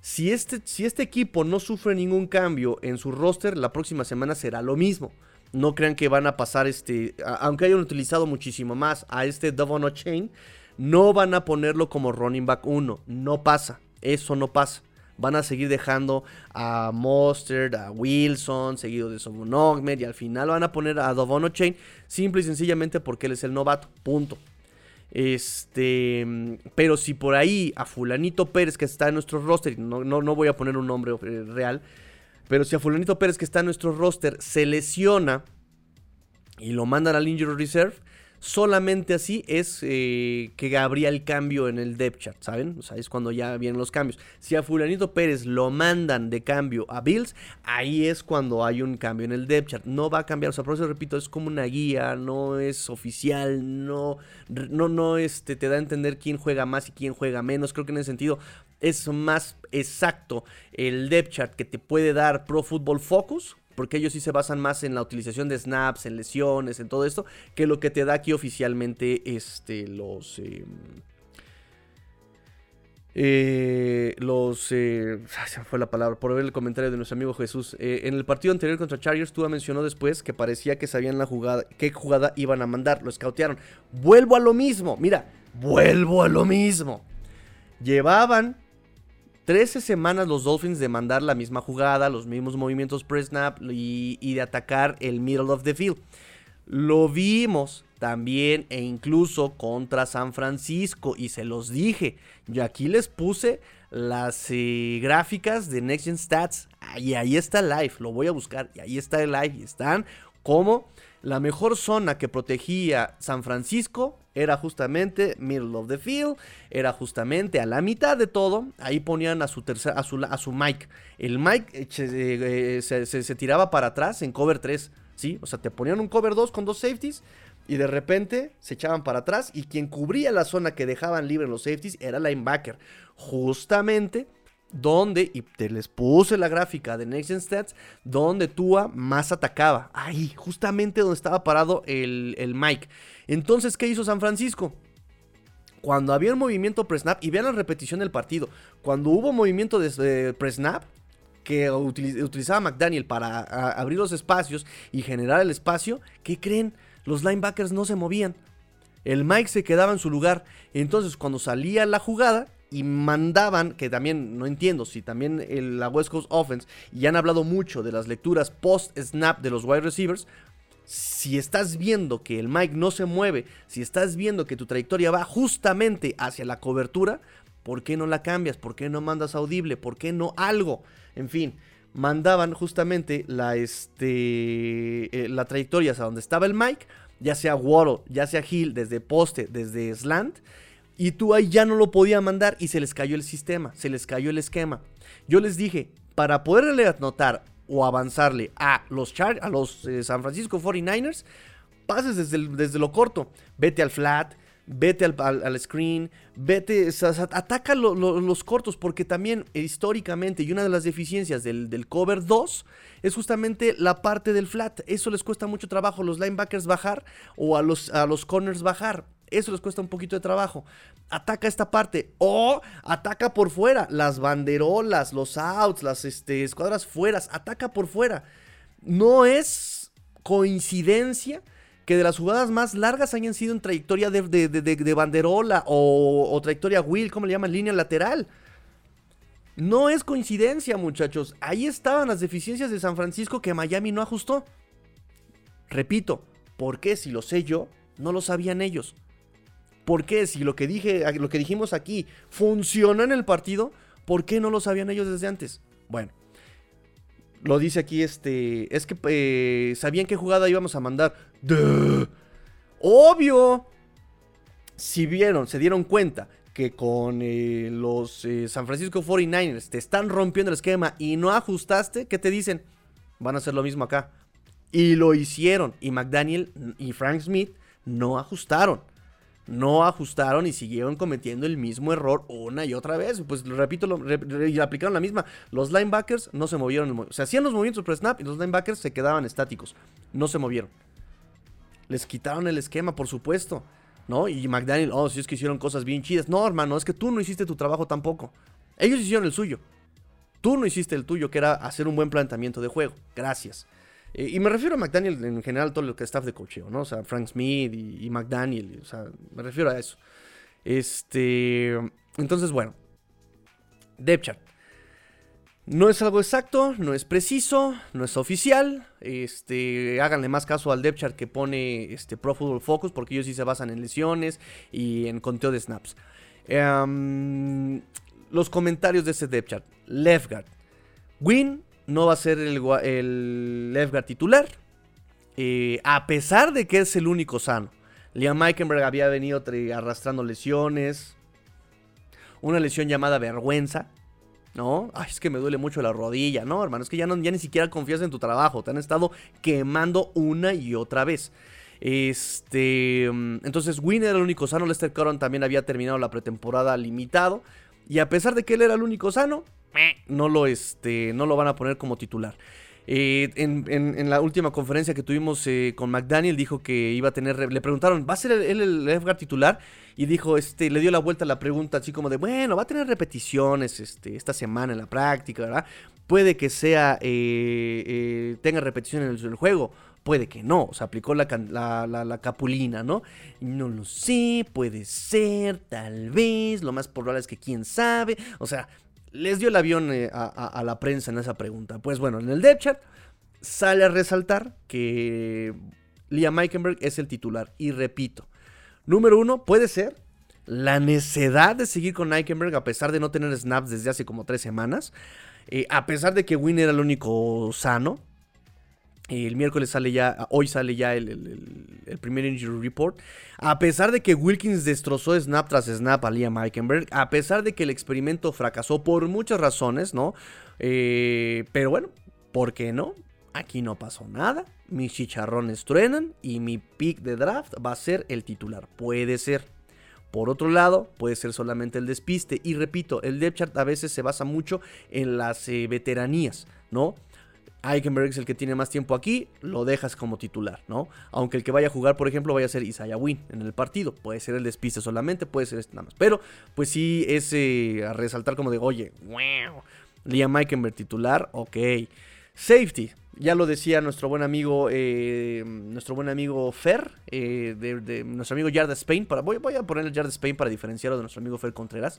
[SPEAKER 1] si este, si este equipo no sufre ningún cambio en su roster, la próxima semana será lo mismo. No crean que van a pasar este, aunque hayan utilizado muchísimo más a este Devon Chain, no van a ponerlo como running back 1. No pasa, eso no pasa. Van a seguir dejando a Mustard, a Wilson, seguido de Somon y al final van a poner a Devon Chain simple y sencillamente porque él es el novato. Punto. Este, pero si por ahí a Fulanito Pérez que está en nuestro roster, no, no, no voy a poner un nombre eh, real, pero si a Fulanito Pérez que está en nuestro roster se lesiona y lo mandan al Injury Reserve, Solamente así es eh, que habría el cambio en el depth chart, ¿saben? O sea, es cuando ya vienen los cambios. Si a Fulanito Pérez lo mandan de cambio a Bills, ahí es cuando hay un cambio en el depth chart. No va a cambiar, o sea, por eso repito, es como una guía, no es oficial, no, no, no este, te da a entender quién juega más y quién juega menos. Creo que en ese sentido es más exacto el depth chart que te puede dar Pro Football Focus porque ellos sí se basan más en la utilización de snaps, en lesiones, en todo esto, que lo que te da aquí oficialmente este, los... Em, eh, los. Eh, se fue la palabra. Por ver el comentario de nuestro amigo Jesús. Eh, en el partido anterior contra Chargers, tú mencionó después que parecía que sabían la jugada, qué jugada iban a mandar. Lo escautearon. Vuelvo a lo mismo. Mira, vuelvo a lo mismo. Llevaban 13 semanas los Dolphins de mandar la misma jugada, los mismos movimientos pre-snap y, de atacar el middle of the field. Lo vimos también e incluso contra San Francisco y se los dije. Yo aquí les puse las eh, gráficas de Next Gen Stats y ahí está live, lo voy a buscar y ahí está el live y están como la mejor zona que protegía San Francisco era justamente middle of the field, era justamente a la mitad de todo, ahí ponían a su tercer, a su, a su Mike. El Mike eh, eh, se, tiraba para atrás en cover 3, ¿sí? O sea, te ponían un cover 2 con dos safeties y de repente se echaban para atrás y quien cubría la zona que dejaban libre los safeties era linebacker. Justamente donde, y te les puse la gráfica de Next Stats, donde Tua más atacaba. Ahí, justamente donde estaba parado el, el Mike. Entonces, ¿qué hizo San Francisco? Cuando había un movimiento pre-snap, y vean la repetición del partido, cuando hubo movimiento de pre-snap, que utilizaba McDaniel para abrir los espacios y generar el espacio, ¿qué creen? Los linebackers no se movían. El Mike se quedaba en su lugar. Entonces, cuando salía la jugada, y mandaban, que también no entiendo si también la West Coast Offense, y han hablado mucho de las lecturas post-snap de los wide receivers, si estás viendo que el Mike no se mueve, si estás viendo que tu trayectoria va justamente hacia la cobertura, ¿por qué no la cambias? ¿Por qué no mandas audible? ¿Por qué no algo? En fin, mandaban justamente la, este, eh, la trayectoria hacia donde estaba el Mike, ya sea Waddle, ya sea Hill, desde poste, desde slant, y tú ahí ya no lo podía mandar y se les cayó el sistema, se les cayó el esquema. Yo les dije, para poderle anotar o avanzarle a los, Char a los eh, San Francisco 49ers, pases desde, desde lo corto. Vete al flat, vete al, screen, vete, ataca los cortos, porque también históricamente, y una de las deficiencias del, del, cover 2 es justamente la parte del flat. Eso les cuesta mucho trabajo a los linebackers bajar o a los, a los corners bajar. Eso les cuesta un poquito de trabajo. Ataca esta parte o ataca por fuera. Las banderolas, los outs, las este, escuadras fueras. Ataca por fuera. No es coincidencia que de las jugadas más largas hayan sido en trayectoria de, banderola o, trayectoria wheel, como le llaman, línea lateral. No es coincidencia, muchachos. Ahí estaban las deficiencias de San Francisco que Miami no ajustó. Repito, ¿por qué si lo sé yo, no lo sabían ellos? ¿Por qué? Si lo que, dije, lo que dijimos aquí funciona en el partido, ¿por qué no lo sabían ellos desde antes? Bueno, lo dice aquí este. Es que eh, sabían qué jugada íbamos a mandar. ¡Obvio! Si vieron, se dieron cuenta que con eh, los eh, San Francisco 49ers te están rompiendo el esquema y no ajustaste, ¿qué te dicen? Van a hacer lo mismo acá. Y lo hicieron. Y McDaniel y Frank Smith no ajustaron. No ajustaron y siguieron cometiendo el mismo error una y otra vez. Pues repito, lo, y aplicaron la misma. Los linebackers no se movieron. Se hacían los movimientos por snap y los linebackers se quedaban estáticos. No se movieron. Les quitaron el esquema, por supuesto. ¿no? Y McDaniel, oh, si es que hicieron cosas bien chidas. No, hermano, es que tú no hiciste tu trabajo tampoco. Ellos hicieron el suyo. Tú no hiciste el tuyo, que era hacer un buen planteamiento de juego. Gracias. Eh, y me refiero a McDaniel en general, todo que staff de cocheo, ¿no? O sea, Frank Smith y, McDaniel, o sea, me refiero a eso. Este. Entonces, bueno. Depth chart. No es algo exacto, no es preciso, no es oficial. Este, háganle más caso al depth chart que pone este Pro Football Focus porque ellos sí se basan en lesiones y en conteo de snaps. Em, los comentarios de ese depth chart. Left guard. Win no va a ser el, guard titular. Eh, a pesar de que es el único sano. Liam Meikenberg había venido arrastrando lesiones. Una lesión llamada vergüenza ¿no? Ay, es que me duele mucho la rodilla, ¿no, hermano? Es que ya, no, ya ni siquiera confías en tu trabajo, te han estado quemando una y otra vez. Este, mm, entonces Win era el único sano, Lester Coron también había terminado la pretemporada limitado y a pesar de que él era el único sano, no lo, este, no lo van a poner como titular. Eh, en, la última conferencia que tuvimos eh, con McDaniel dijo que iba a tener, le preguntaron, ¿va a ser él el, el titular? Y dijo, este, le dio la vuelta a la pregunta así como de, bueno, va a tener repeticiones este, esta semana en la práctica, ¿verdad? Puede que sea, eh, tenga repeticiones en el, juego, puede que no, se aplicó la, la, capulina, ¿no? No lo sé, puede ser, tal vez, lo más probable es que quién sabe, o sea, les dio el avión eh, a, la prensa en esa pregunta. Pues bueno, en el depth chart sale a resaltar que Liam Meikenberg es el titular. Y repito, número uno, puede ser la necedad de seguir con Meikenberg a pesar de no tener snaps desde hace como tres semanas. Eh, a pesar de que Win era el único sano. El miércoles sale ya, hoy sale ya el, primer injury report. A pesar de que Wilkins destrozó snap tras snap a Liam Eikenberg, a pesar de que el experimento fracasó por muchas razones, ¿no? Eh, pero bueno, ¿por qué no? Aquí no pasó nada. Mis chicharrones truenan y mi pick de draft va a ser el titular. Puede ser. Por otro lado, puede ser solamente el despiste. Y repito, el depth chart a veces se basa mucho en las eh, veteranías, ¿no? Eichenberg es el que tiene más tiempo aquí, lo dejas como titular, ¿no? Aunque el que vaya a jugar, por ejemplo, vaya a ser Isaiah Win en el partido. Puede ser el despiste solamente, puede ser este nada más. Pero, pues sí, es a resaltar como de, oye, wow, Liam Eichenberg titular, ok. Safety, ya lo decía nuestro buen amigo, eh, nuestro buen amigo Fer, eh, de, nuestro amigo Yard Spain. Para, voy, a poner el Yard Spain para diferenciarlo de nuestro amigo Fer Contreras.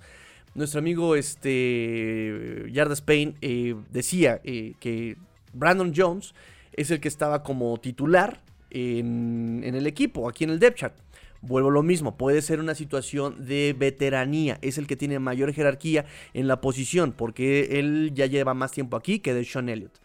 [SPEAKER 1] Nuestro amigo este, Yard Spain eh, decía que Brandon Jones es el que estaba como titular en, el equipo, aquí en el depth chart. Vuelvo lo mismo, puede ser una situación de veteranía, es el que tiene mayor jerarquía en la posición, porque él ya lleva más tiempo aquí que de Sean Elliott.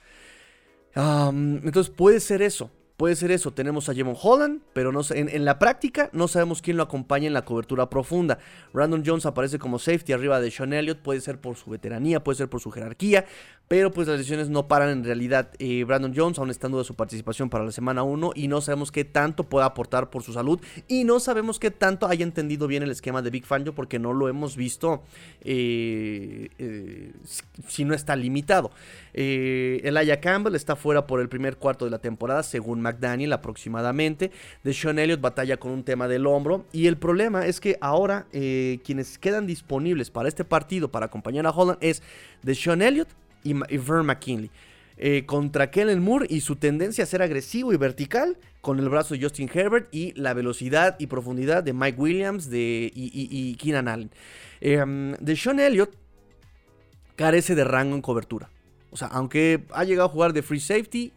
[SPEAKER 1] entonces puede ser eso, Puede ser eso, tenemos a Jemon Holland, pero no, en, en, la práctica no sabemos quién lo acompaña en la cobertura profunda. Brandon Jones aparece como safety arriba de Sean Elliott, puede ser por su veteranía, puede ser por su jerarquía, pero pues las lesiones no paran en realidad. Eh, Brandon Jones aún está en duda su participación para la semana 1 y no sabemos qué tanto pueda aportar por su salud y no sabemos qué tanto haya entendido bien el esquema de Big Fangio porque no lo hemos visto eh, eh, si no está limitado. Elijah Campbell está fuera por el primer cuarto de la temporada según McDaniel aproximadamente. De Sean Elliott batalla con un tema del hombro y el problema es que ahora quienes quedan disponibles para este partido para acompañar a Holland es de Sean Elliott y, Vern McKinley. Eh, contra Kellen Moore y su tendencia a ser agresivo y vertical con el brazo de Justin Herbert y la velocidad y profundidad de Mike Williams de, y, Keenan Allen. Eh, de Sean Elliott carece de rango en cobertura. O sea, aunque ha llegado a jugar de free safety,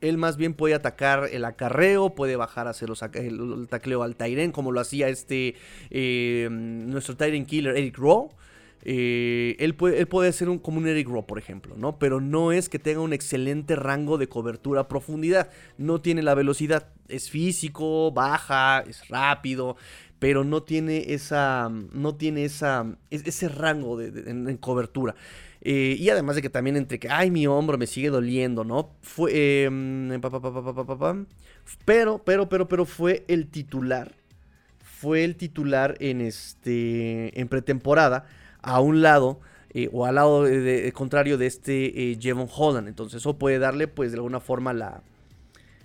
[SPEAKER 1] él más bien puede atacar el acarreo, puede bajar a hacer los, el, tacleo al Tyren, como lo hacía este eh, nuestro Tyren killer Eric Rowe. Eh, él, puede, él, puede, ser un, como un Eric Rowe, por ejemplo, ¿no? Pero no es que tenga un excelente rango de cobertura profundidad. No tiene la velocidad. Es físico, baja, es rápido. pero no tiene esa, no tiene esa, ese rango de, en, cobertura. Eh, y además de que también entre que, ay, mi hombro me sigue doliendo, ¿no? Fue, em, pero, pero, pero, pero fue el titular, fue el titular en este, en pretemporada, a un lado eh, o al lado contrario de este eh, Jevon Holland. Entonces eso puede darle pues de alguna forma la,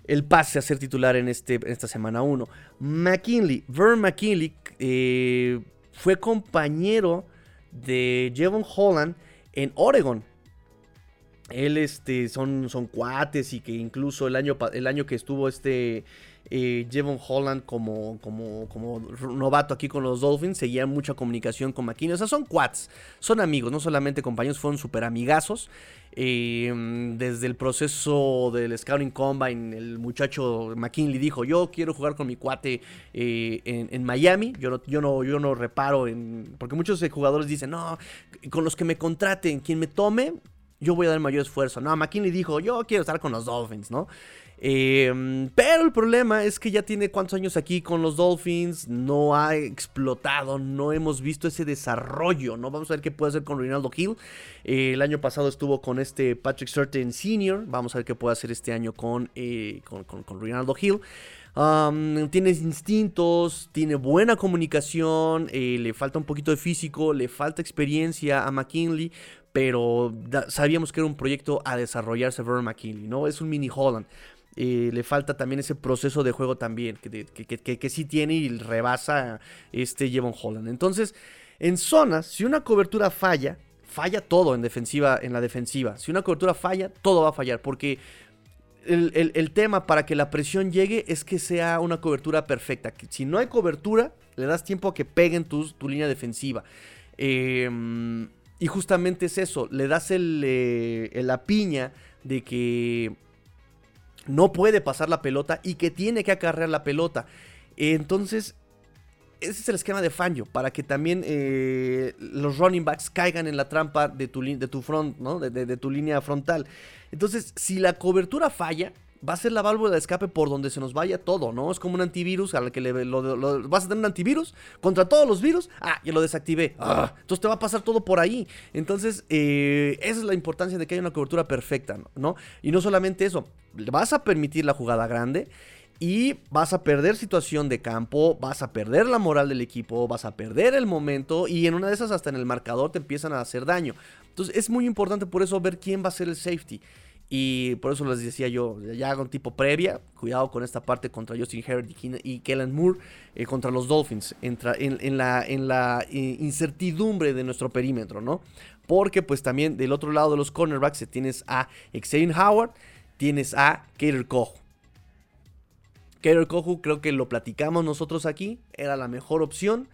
[SPEAKER 1] el pase a ser titular en, este, esta semana 1. McKinley, Vern McKinley eh, fue compañero de Jevon Holland en Oregon. Él, este, son, son cuates y que incluso el año, el año que estuvo este eh, Jevon Holland como, como, como novato aquí con los Dolphins, seguía mucha comunicación con McKinney. O sea, son quads, son amigos, no solamente compañeros, fueron súper amigazos. Eh, desde el proceso del Scouting Combine, el muchacho McKinley dijo: Yo quiero jugar con mi cuate eh, en, Miami. Yo no, yo, no, yo no reparo. Porque muchos jugadores dicen: No, con los que me contraten, quien me tome, yo voy a dar mayor esfuerzo. No, McKinley dijo: Yo quiero estar con los Dolphins, ¿no? Em, pero el problema es que ya tiene cuántos años aquí con los Dolphins, no ha explotado, no hemos visto ese desarrollo, ¿no? Vamos a ver qué puede hacer con Rinaldo Hill. Eh, el año pasado estuvo con este Patrick Surtain Sr., vamos a ver qué puede hacer este año con, eh, con, Rinaldo Hill. tiene instintos, tiene buena comunicación, eh, le falta un poquito de físico, le falta experiencia a McKinley, pero sabíamos que era un proyecto a desarrollarse Vernon McKinley, ¿no? Es un mini Holland. Eh, le falta también ese proceso de juego también, que, que, sí tiene y rebasa este Jevon Holland. Entonces, en zonas, si una cobertura falla, falla todo en defensiva, en la defensiva. Si una cobertura falla, todo va a fallar, porque el, tema para que la presión llegue es que sea una cobertura perfecta. Si no hay cobertura, le das tiempo a que peguen tu, tu línea defensiva. Em, y justamente es eso, le das el, eh, la piña de que no puede pasar la pelota y que tiene que acarrear la pelota. Entonces, ese es el esquema de Fangio, para que también eh, los running backs caigan en la trampa de tu, de tu front, ¿no? de, tu línea frontal. Entonces, si la cobertura falla, va a ser la válvula de escape por donde se nos vaya todo, ¿no? Es como un antivirus al que le vas a tener un antivirus contra todos los virus. Ah, ya lo desactivé. Ah, entonces te va a pasar todo por ahí. Entonces, eh, esa es la importancia de que haya una cobertura perfecta, ¿no? Y no solamente eso, vas a permitir la jugada grande. Y vas a perder situación de campo, vas a perder la moral del equipo, vas a perder el momento y en una de esas hasta en el marcador te empiezan a hacer daño. Entonces es muy importante por eso ver quién va a ser el safety. Y por eso les decía yo, ya hago un tipo previa, cuidado con esta parte contra Justin Herbert y Kellen Moore, eh, contra los Dolphins, entra en, la, eh, incertidumbre de nuestro perímetro, ¿no? Porque pues también del otro lado de los cornerbacks tienes a Xavier Howard, tienes a Kater Kohu. Kater Kohu creo que lo platicamos nosotros aquí, era la mejor opción.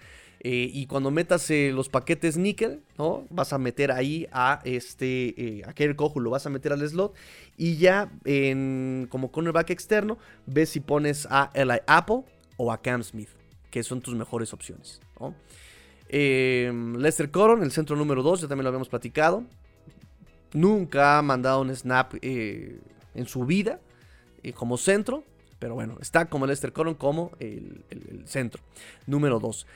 [SPEAKER 1] Eh, y cuando metas eh, los paquetes níquel, ¿no? Vas a meter ahí a este, eh, a lo vas a meter al slot. Y ya en, como cornerback externo, ves si pones a Eli Apple o a Cam Smith, que son tus mejores opciones, Lester Coron, el centro número 2, ya también lo habíamos platicado. Nunca ha mandado un snap en su vida como centro. Pero bueno, está como Lester Coron como el, el centro. Número 2.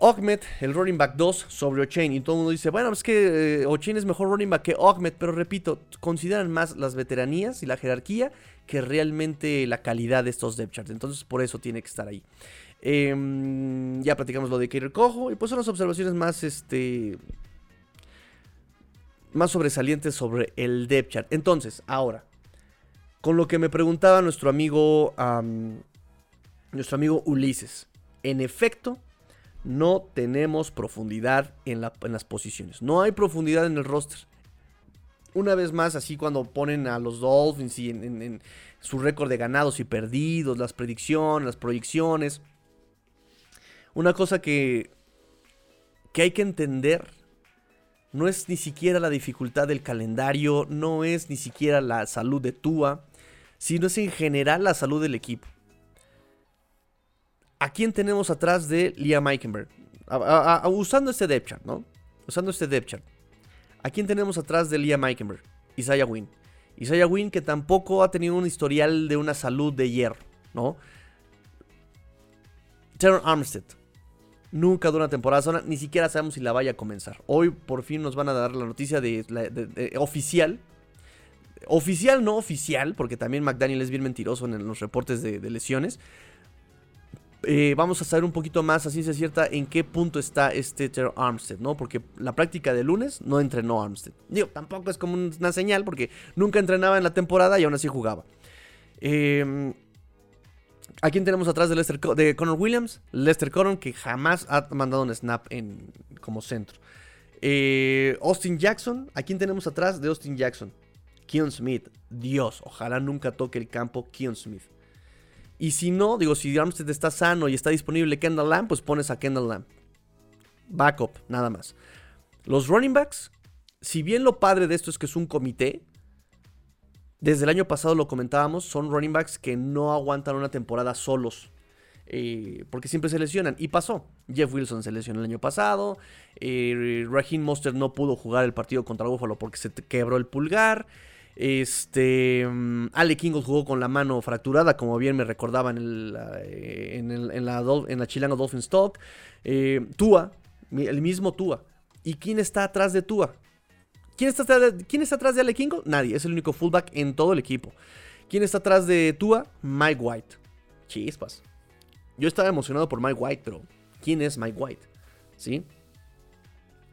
[SPEAKER 1] Ahmed, el running back 2 sobre O'Chain. Y todo el mundo dice, bueno, es que eh, O'Chain es mejor running back que Ahmed. Pero repito, consideran más las veteranías y la jerarquía que realmente la calidad de estos depth charts. Entonces por eso tiene que estar ahí. Em, ya platicamos lo de Kater Cojo. Y pues son las observaciones más, este, más sobresalientes sobre el depth chart. Entonces, ahora, con lo que me preguntaba nuestro amigo, nuestro amigo Ulises. En efecto, no tenemos profundidad en, las posiciones. No hay profundidad en el roster. Una vez más, así cuando ponen a los Dolphins y en, su récord de ganados y perdidos, las predicciones, las proyecciones. Una cosa que, que hay que entender no es ni siquiera la dificultad del calendario, no es ni siquiera la salud de Tua, sino es en general la salud del equipo. ¿A quién tenemos atrás de Liam Eikenberg? usando este depth chart, ¿no? Usando este depth chart. ¿A quién tenemos atrás de Liam Eikenberg? Isaiah Wynn. Isaiah Wynn que tampoco ha tenido un historial de una salud de hierro, ¿no? Terror Armstead. Nunca dura una temporada ni siquiera sabemos si la vaya a comenzar. Hoy por fin nos van a dar la noticia de, oficial. Oficial, no oficial, porque también McDaniel es bien mentiroso en los reportes de, lesiones. Eh, vamos a saber un poquito más, así se cierta, en qué punto está este Terror Armstead, ¿no? Porque la práctica de lunes no entrenó Armstead. Digo, tampoco es como una señal, porque nunca entrenaba en la temporada y aún así jugaba. Eh, ¿A quién tenemos atrás de, Lester, de Williams? Lester Connor, que jamás ha mandado un snap en, como centro. Eh, Austin Jackson. ¿A quién tenemos atrás de Austin Jackson? Keon Smith. Dios, ojalá nunca toque el campo Keon Smith. Y si no, digo, si Armstead está sano y está disponible Kendall Lamb, pues pones a Kendall Lamb. Backup, nada más. Los running backs, si bien lo padre de esto es que es un comité, desde el año pasado lo comentábamos, son running backs que no aguantan una temporada solos. Eh, porque siempre se lesionan. Y pasó. Jeff Wilson se lesionó el año pasado. Eh, Raheem Monster no pudo jugar el partido contra Buffalo porque se quebró el pulgar. Este. Mm, Ale King jugó con la mano fracturada, como bien me recordaba en, el, eh, en, la, en la Chilanga Dolphins. Eh, Tua, el mismo Tua. ¿Y quién está atrás de Tua? ¿Quién está, atrás de Ale Kingo? Nadie, es el único fullback en todo el equipo. ¿Quién está atrás de Tua? Mike White. Chispas. Yo estaba emocionado por Mike White, pero ¿quién es Mike White? ¿Sí?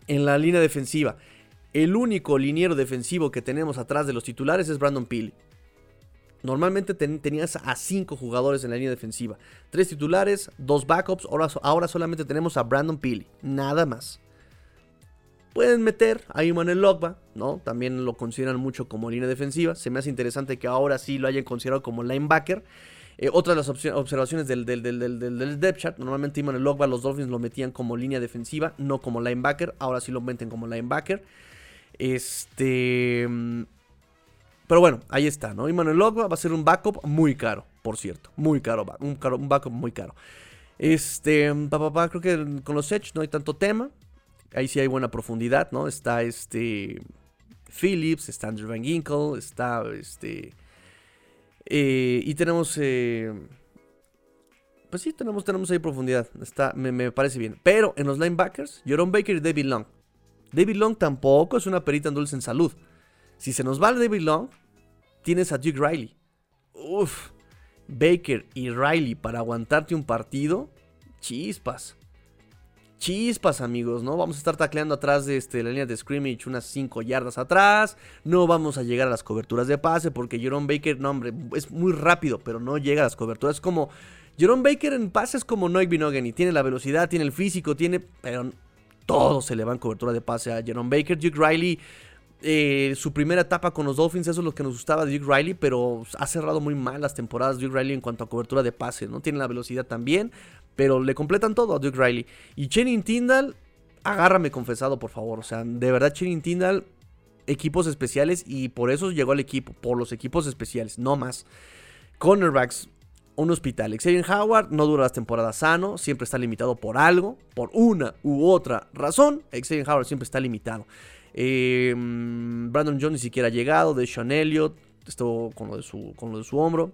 [SPEAKER 1] En la línea defensiva, el único liniero defensivo que tenemos atrás de los titulares es Brandon Peely. Normalmente tenías a cinco jugadores en la línea defensiva. Tres titulares, dos backups. Ahora, ahora solamente tenemos a Brandon Peely. Nada más. Pueden meter a Iman Logba, ¿no? También lo consideran mucho como línea defensiva. Se me hace interesante que ahora sí lo hayan considerado como linebacker. Eh, otra de las observaciones del, del, del, depth chart, normalmente los Dolphins lo metían como línea defensiva, no como linebacker. Ahora sí lo meten como linebacker. Este... Pero bueno, ahí está, ¿no? Iman Logba va a ser un backup muy caro, por cierto. Muy caro, un, caro, backup muy caro. Este, papá, creo que con los Edge no hay tanto tema. Ahí sí hay buena profundidad, ¿no? Está este. Phillips, está Andrew Van Ginkle, está este. Eh, y tenemos. Eh, pues sí, tenemos, tenemos ahí profundidad. Está, me, parece bien. Pero en los linebackers, Jerome Baker y David Long. David Long tampoco es una perita en dulce en salud. Si se nos va David Long, tienes a Duke Riley. Uf, Baker y Riley para aguantarte un partido. Chispas chispas, amigos, ¿no? Vamos a estar tacleando atrás de este, la línea de scrimmage unas 5 yardas atrás. No vamos a llegar a las coberturas de pase porque Jerome Baker, no, hombre, es muy rápido, pero no llega a las coberturas. Es como. Jerome Baker en pase es como Noik y Tiene la velocidad, tiene el físico, tiene. Pero todo se le va en cobertura de pase a Jerome Baker. Duke Riley. Eh, su primera etapa con los Dolphins, eso es lo que nos gustaba de Duke Riley, pero ha cerrado muy mal las temporadas Duke Riley en cuanto a cobertura de pase, ¿no? Tiene la velocidad también, pero le completan todo a Duke Riley. Y Channing Tyndall, agárrame confesado, por favor. O sea, de verdad, Channing Tyndall, equipos especiales y por eso llegó al equipo, por los equipos especiales, no más. Cornerbacks, un hospital. Xavier Howard no dura las temporadas sano, siempre está limitado por algo, por una u otra razón. Xavier Howard siempre está limitado. Eh, Brandon Jones ni siquiera ha llegado. De Sean Elliott, estuvo con lo de su, con lo de su hombro.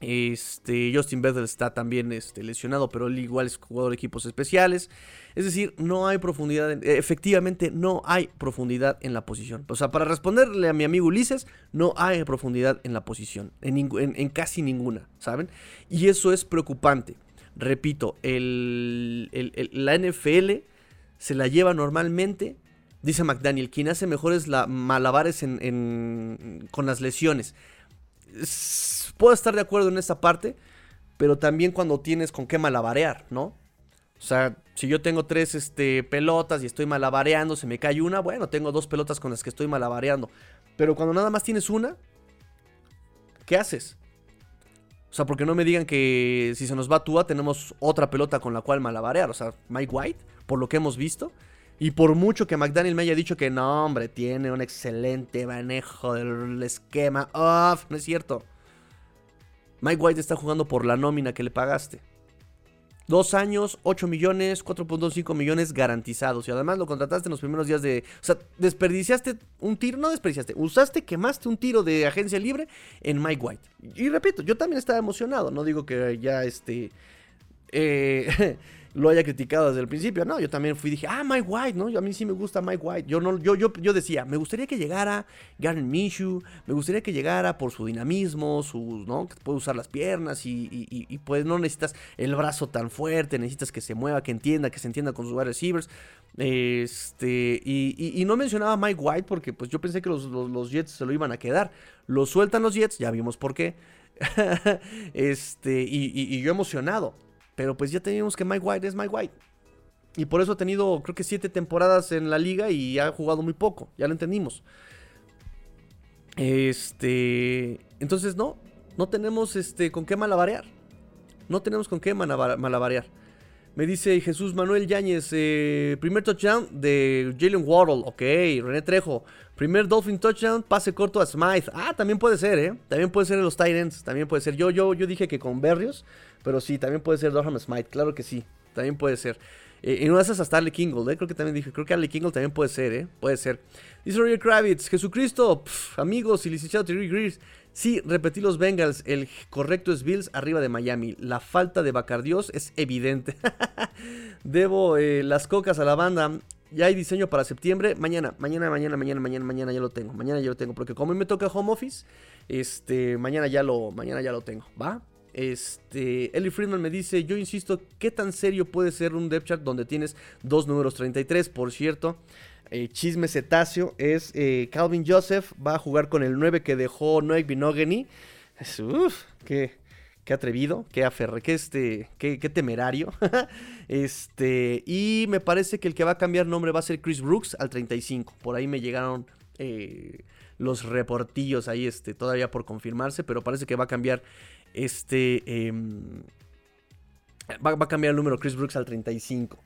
[SPEAKER 1] Este, Justin Bethel está también este, lesionado, pero él igual es jugador de equipos especiales. Es decir, no hay profundidad, efectivamente no hay profundidad en la posición. O sea, para responderle a mi amigo Ulises, no hay profundidad en la posición, en, casi ninguna, ¿saben? Y eso es preocupante. Repito, la NFL se la lleva normalmente, dice McDaniel, quien hace mejores la, malabares con las lesiones puedo estar de acuerdo en esta parte, pero también cuando tienes con qué malabarear, ¿no? O sea, si yo tengo tres este, pelotas y estoy malabareando, se me cae una, bueno, tengo dos pelotas con las que estoy malabareando. Pero cuando nada más tienes una, ¿qué haces? O sea, porque no me digan que si se nos va Tua tenemos otra pelota con la cual malabarear. O sea, Mike White, por lo que hemos visto, y por mucho que McDaniel me haya dicho que no, hombre, tiene un excelente manejo del esquema off, no es cierto. Mike White está jugando por la nómina que le pagaste. Dos años, 8 millones, 4.5 millones garantizados. Y además lo contrataste en los primeros días de. O sea, desperdiciaste un tiro, no desperdiciaste, usaste, quemaste un tiro de agencia libre en Mike White. Y repito, yo también estaba emocionado. No digo que ya este eh, lo haya criticado desde el principio. No, yo también fui y dije, ah, Mike White, ¿no? a mí sí me gusta Mike White. Yo, no, yo, yo, yo decía, me gustaría que llegara Garner Minshew, me gustaría que llegara por su dinamismo, su, ¿no? Que puede usar las piernas y, y, pues no necesitas el brazo tan fuerte, necesitas que se mueva, que entienda, que se entienda con sus wide receivers. Este, y, no mencionaba Mike White porque pues yo pensé que los, los Jets se lo iban a quedar. Lo sueltan los Jets, ya vimos por qué. este, y, yo emocionado. Pero pues ya teníamos que Mike White es Mike White. Y por eso ha tenido, creo que siete temporadas en la liga y ha jugado muy poco. Ya lo entendimos. Este. Entonces, no. No tenemos este, con qué malabarear. No tenemos con qué malabarear. Me dice Jesús Manuel Yáñez, eh, primer touchdown de Jalen Waddle, ok, René Trejo, primer Dolphin touchdown, pase corto a Smythe, ah, también puede ser, ¿eh? También puede ser en los Titans, también puede ser, yo, yo, yo dije que con Berrios, pero sí, también puede ser Durham Smythe, claro que sí, también puede ser. Eh, y una de esas hasta Arley Kingle, ¿eh? Creo que también dije, creo que Arley Kingle también puede ser, ¿eh? Puede ser. Dice Roger Kravitz, Jesucristo, amigos y licenciado Terry Greers, Sí, repetí los Bengals. El correcto es Bills arriba de Miami. La falta de Bacardios es evidente. Debo eh, las cocas a la banda. Ya hay diseño para septiembre. Mañana, mañana, mañana, mañana, mañana, mañana ya lo tengo. Mañana ya lo tengo. Porque como me toca home office, este, mañana ya lo, mañana ya lo tengo. ¿Va? Este, Ellie Friedman me dice, yo insisto, ¿qué tan serio puede ser un depth chart donde tienes dos números 33? Por cierto, eh, chisme cetáceo es eh, Calvin Joseph va a jugar con el 9 que dejó Noé Binogany. Uf, qué, qué atrevido, qué aferre, qué, este, qué, temerario. este, y me parece que el que va a cambiar nombre va a ser Chris Brooks al 35. Por ahí me llegaron eh, los reportillos ahí, este, todavía por confirmarse, pero parece que va a cambiar este... Em, va, va, a cambiar el número Chris Brooks al 35.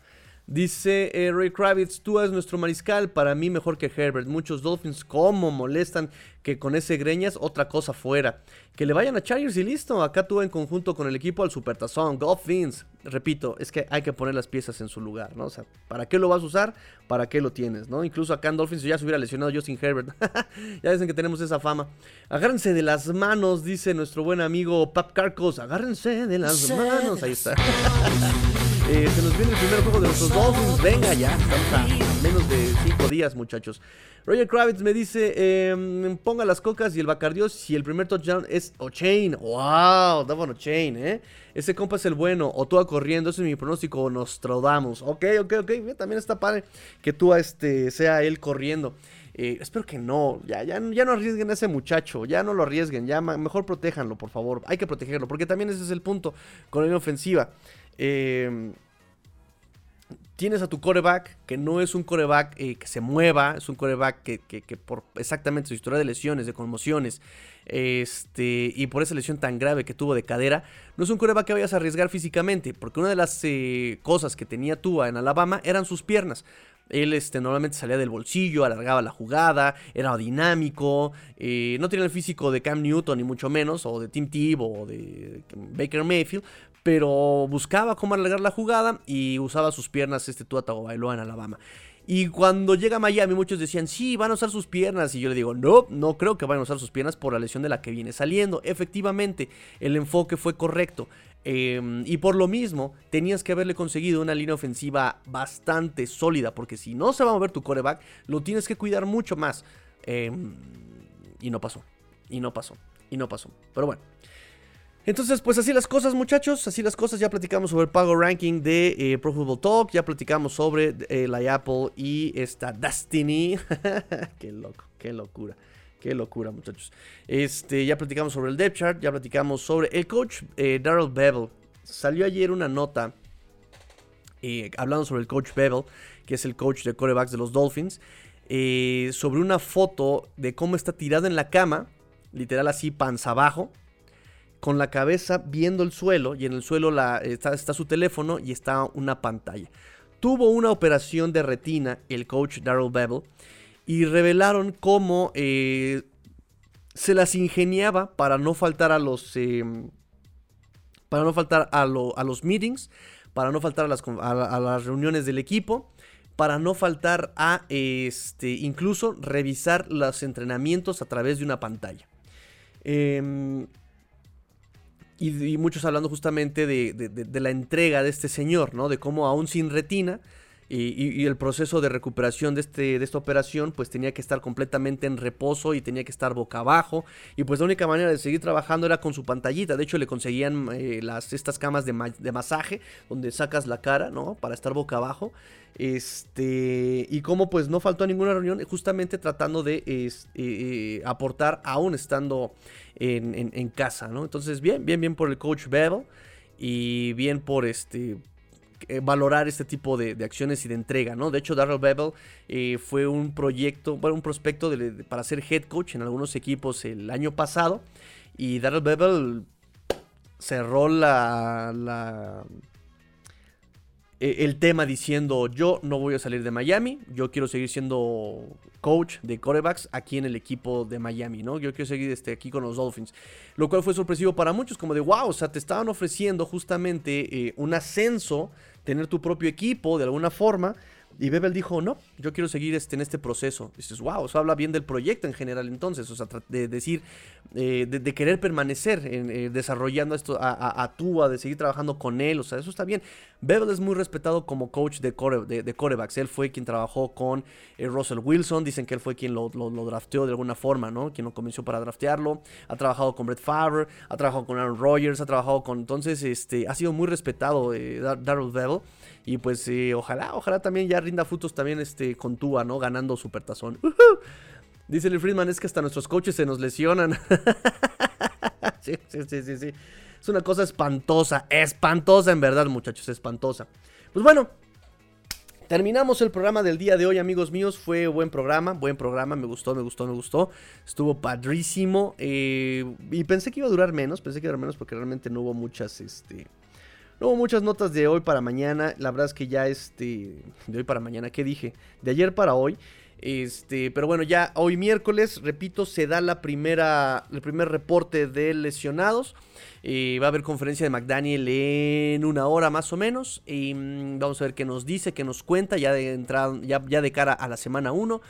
[SPEAKER 1] Dice eh, Ray Kravitz, tú eres nuestro mariscal, para mí mejor que Herbert. Muchos Dolphins, ¿cómo molestan que con ese greñas otra cosa fuera? Que le vayan a Chargers y listo. Acá tú en conjunto con el equipo al Supertazón, Dolphins. Repito, es que hay que poner las piezas en su lugar, ¿no? O sea, ¿para qué lo vas a usar? ¿Para qué lo tienes, no? Incluso acá en Dolphins ya se hubiera lesionado Justin Herbert. ya dicen que tenemos esa fama. Agárrense de las manos, dice nuestro buen amigo Pap Carcos. Agárrense de las manos. Ahí está. Eh, se nos viene el primer juego de nuestros Dolphins. Venga ya, estamos a menos de 5 días, muchachos. Roger Kravitz me dice: em, ponga las cocas y el Bacardios si el primer touchdown es O'Chain. ¡Wow! Davon O'Chain, ¿eh? Ese compa es el bueno. O tú corriendo, ese es mi pronóstico. Nostradamus. Ok, ok, ok. También está padre que tú este, sea él corriendo. Eh, espero que no, ya, ya, ya no arriesguen a ese muchacho, ya no lo arriesguen, ya mejor protéjanlo, por favor. Hay que protegerlo, porque también ese es el punto con la ofensiva. Em, tienes a tu coreback, que no es un coreback eh, que se mueva, es un coreback que, por exactamente su historia de lesiones, de conmociones, este, y por esa lesión tan grave que tuvo de cadera, no es un coreback que vayas a arriesgar físicamente, porque una de las eh, cosas que tenía Tua en Alabama eran sus piernas. Él este, normalmente salía del bolsillo, alargaba la jugada, era dinámico, eh, no tenía el físico de Cam Newton ni mucho menos, o de Tim Tebow o de Baker Mayfield, pero buscaba cómo alargar la jugada y usaba sus piernas este Tua Tagovailoa en Alabama. Y cuando llega Miami muchos decían, sí, van a usar sus piernas. Y yo le digo, no, no creo que vayan a usar sus piernas por la lesión de la que viene saliendo. Efectivamente, el enfoque fue correcto. Em, y por lo mismo, tenías que haberle conseguido una línea ofensiva bastante sólida. Porque si no se va a mover tu coreback, lo tienes que cuidar mucho más. Em, y no pasó. Y no pasó. Y no pasó. Pero bueno. Entonces, pues así las cosas, muchachos. Así las cosas. Ya platicamos sobre el pago ranking de eh, Pro Football Talk. Ya platicamos sobre eh, la Apple y esta Destiny. qué loco, qué locura. Qué locura, muchachos. Este, ya platicamos sobre el depth chart. Ya platicamos sobre el coach eh, Daryl Bevel. Salió ayer una nota hablando sobre el coach Bevel, que es el coach de corebacks de los Dolphins. sobre una foto de cómo está tirado en la cama. Literal así, panza abajo con la cabeza viendo el suelo y en el suelo está, su teléfono y está una pantalla. Tuvo una operación de retina el coach Daryl Bevel y revelaron cómo eh, se las ingeniaba para no faltar a los em, para no faltar a, los meetings, para no faltar a las, reuniones del equipo, para no faltar a este, incluso revisar los entrenamientos a través de una pantalla. Eh, y, muchos hablando justamente de, de, la entrega de este señor, ¿no? De cómo aún sin retina y, el proceso de recuperación de, este, de esta operación pues tenía que estar completamente en reposo y tenía que estar boca abajo y pues la única manera de seguir trabajando era con su pantallita, de hecho le conseguían eh, las, estas camas de, masaje donde sacas la cara, ¿no? Para estar boca abajo. Este, y como pues no faltó a ninguna reunión, justamente tratando de eh, eh, aportar aún estando en, en, casa, ¿no? Entonces bien, bien, bien por el coach Bevel y bien por este eh, valorar este tipo de, acciones y de entrega, ¿no? De hecho, Darrell Bevel eh, fue un proyecto, bueno, un prospecto para ser head coach en algunos equipos el año pasado. Y Darrell Bevel cerró la, la e, el tema diciendo yo no voy a salir de Miami, yo quiero seguir siendo coach de corebacks aquí en el equipo de Miami, ¿no? Yo quiero seguir este, aquí con los Dolphins. Lo cual fue sorpresivo para muchos, como de wow, o sea, te estaban ofreciendo justamente eh, un ascenso tener tu propio equipo de alguna forma. Y Bebel dijo, no, yo quiero seguir este, en este proceso. dices, wow, eso habla bien del proyecto en general entonces, o sea, de decir, eh, de, querer permanecer eh, desarrollando esto a, a, Tua, de seguir trabajando con él, o sea, eso está bien. Bebel es muy respetado como coach de, core, de, corebacks, él fue quien trabajó con eh, Russell Wilson, dicen que él fue quien lo, lo, drafteó de alguna forma, ¿no? Quien lo convenció para draftearlo, ha trabajado con Brett Favre, ha trabajado con Aaron Rodgers, ha trabajado con, entonces, este, ha sido muy respetado Darrell Bebel. Y pues ojalá, ojalá también ya rinda frutos también este, con Tua, ¿no? Ganando supertazón. Dice el Friedman, es que hasta nuestros coches se nos lesionan. sí, sí, sí, sí, sí. Es una cosa espantosa, espantosa en verdad, muchachos, espantosa. Pues bueno, Terminamos el programa del día de hoy, amigos míos. Fue buen programa, buen programa. Me gustó, me gustó, me gustó. Estuvo padrísimo. Eh, y pensé que iba a durar menos. Pensé que iba a durar menos porque realmente no hubo muchas, este, no hubo muchas notas de hoy para mañana. La verdad es que ya este. De hoy para mañana, ¿qué dije? De ayer para hoy. Este, pero bueno, ya hoy miércoles, repito, se da la primera, el primer reporte de lesionados. Eh, va a haber conferencia de McDaniel en una hora más o menos. Y mm, vamos a ver qué nos dice, qué nos cuenta ya de entrada, ya, ya de cara a la semana 1.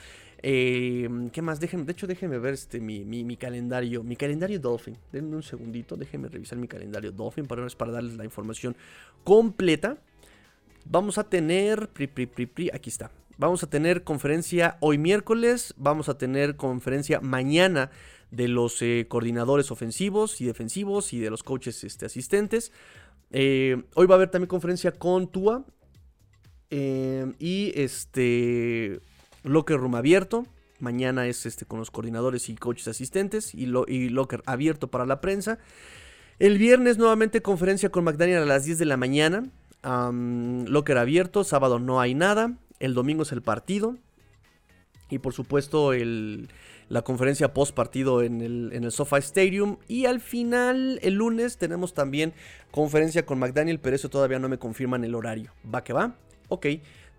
[SPEAKER 1] Eh, ¿Qué más? Déjenme, de hecho, déjenme ver este, mi, calendario. Mi calendario Dolphin. Denme un segundito. Déjenme revisar mi calendario Dolphin para, para darles la información completa. Vamos a tener. aquí está. Vamos a tener conferencia hoy miércoles. Vamos a tener conferencia mañana de los eh, coordinadores ofensivos y defensivos y de los coaches este, asistentes. Eh, hoy va a haber también conferencia con Tua. Y este Locker Room abierto. Mañana es este con los coordinadores y coaches asistentes y, y Locker abierto para la prensa. El viernes nuevamente conferencia con McDaniel a las 10 de la mañana. locker abierto, sábado no hay nada. El domingo es el partido. Y por supuesto el, la conferencia post partido en el, en el SoFi Stadium. Y al final, el lunes, tenemos también conferencia con McDaniel, pero eso todavía no me confirman el horario. ¿Va que va? Ok.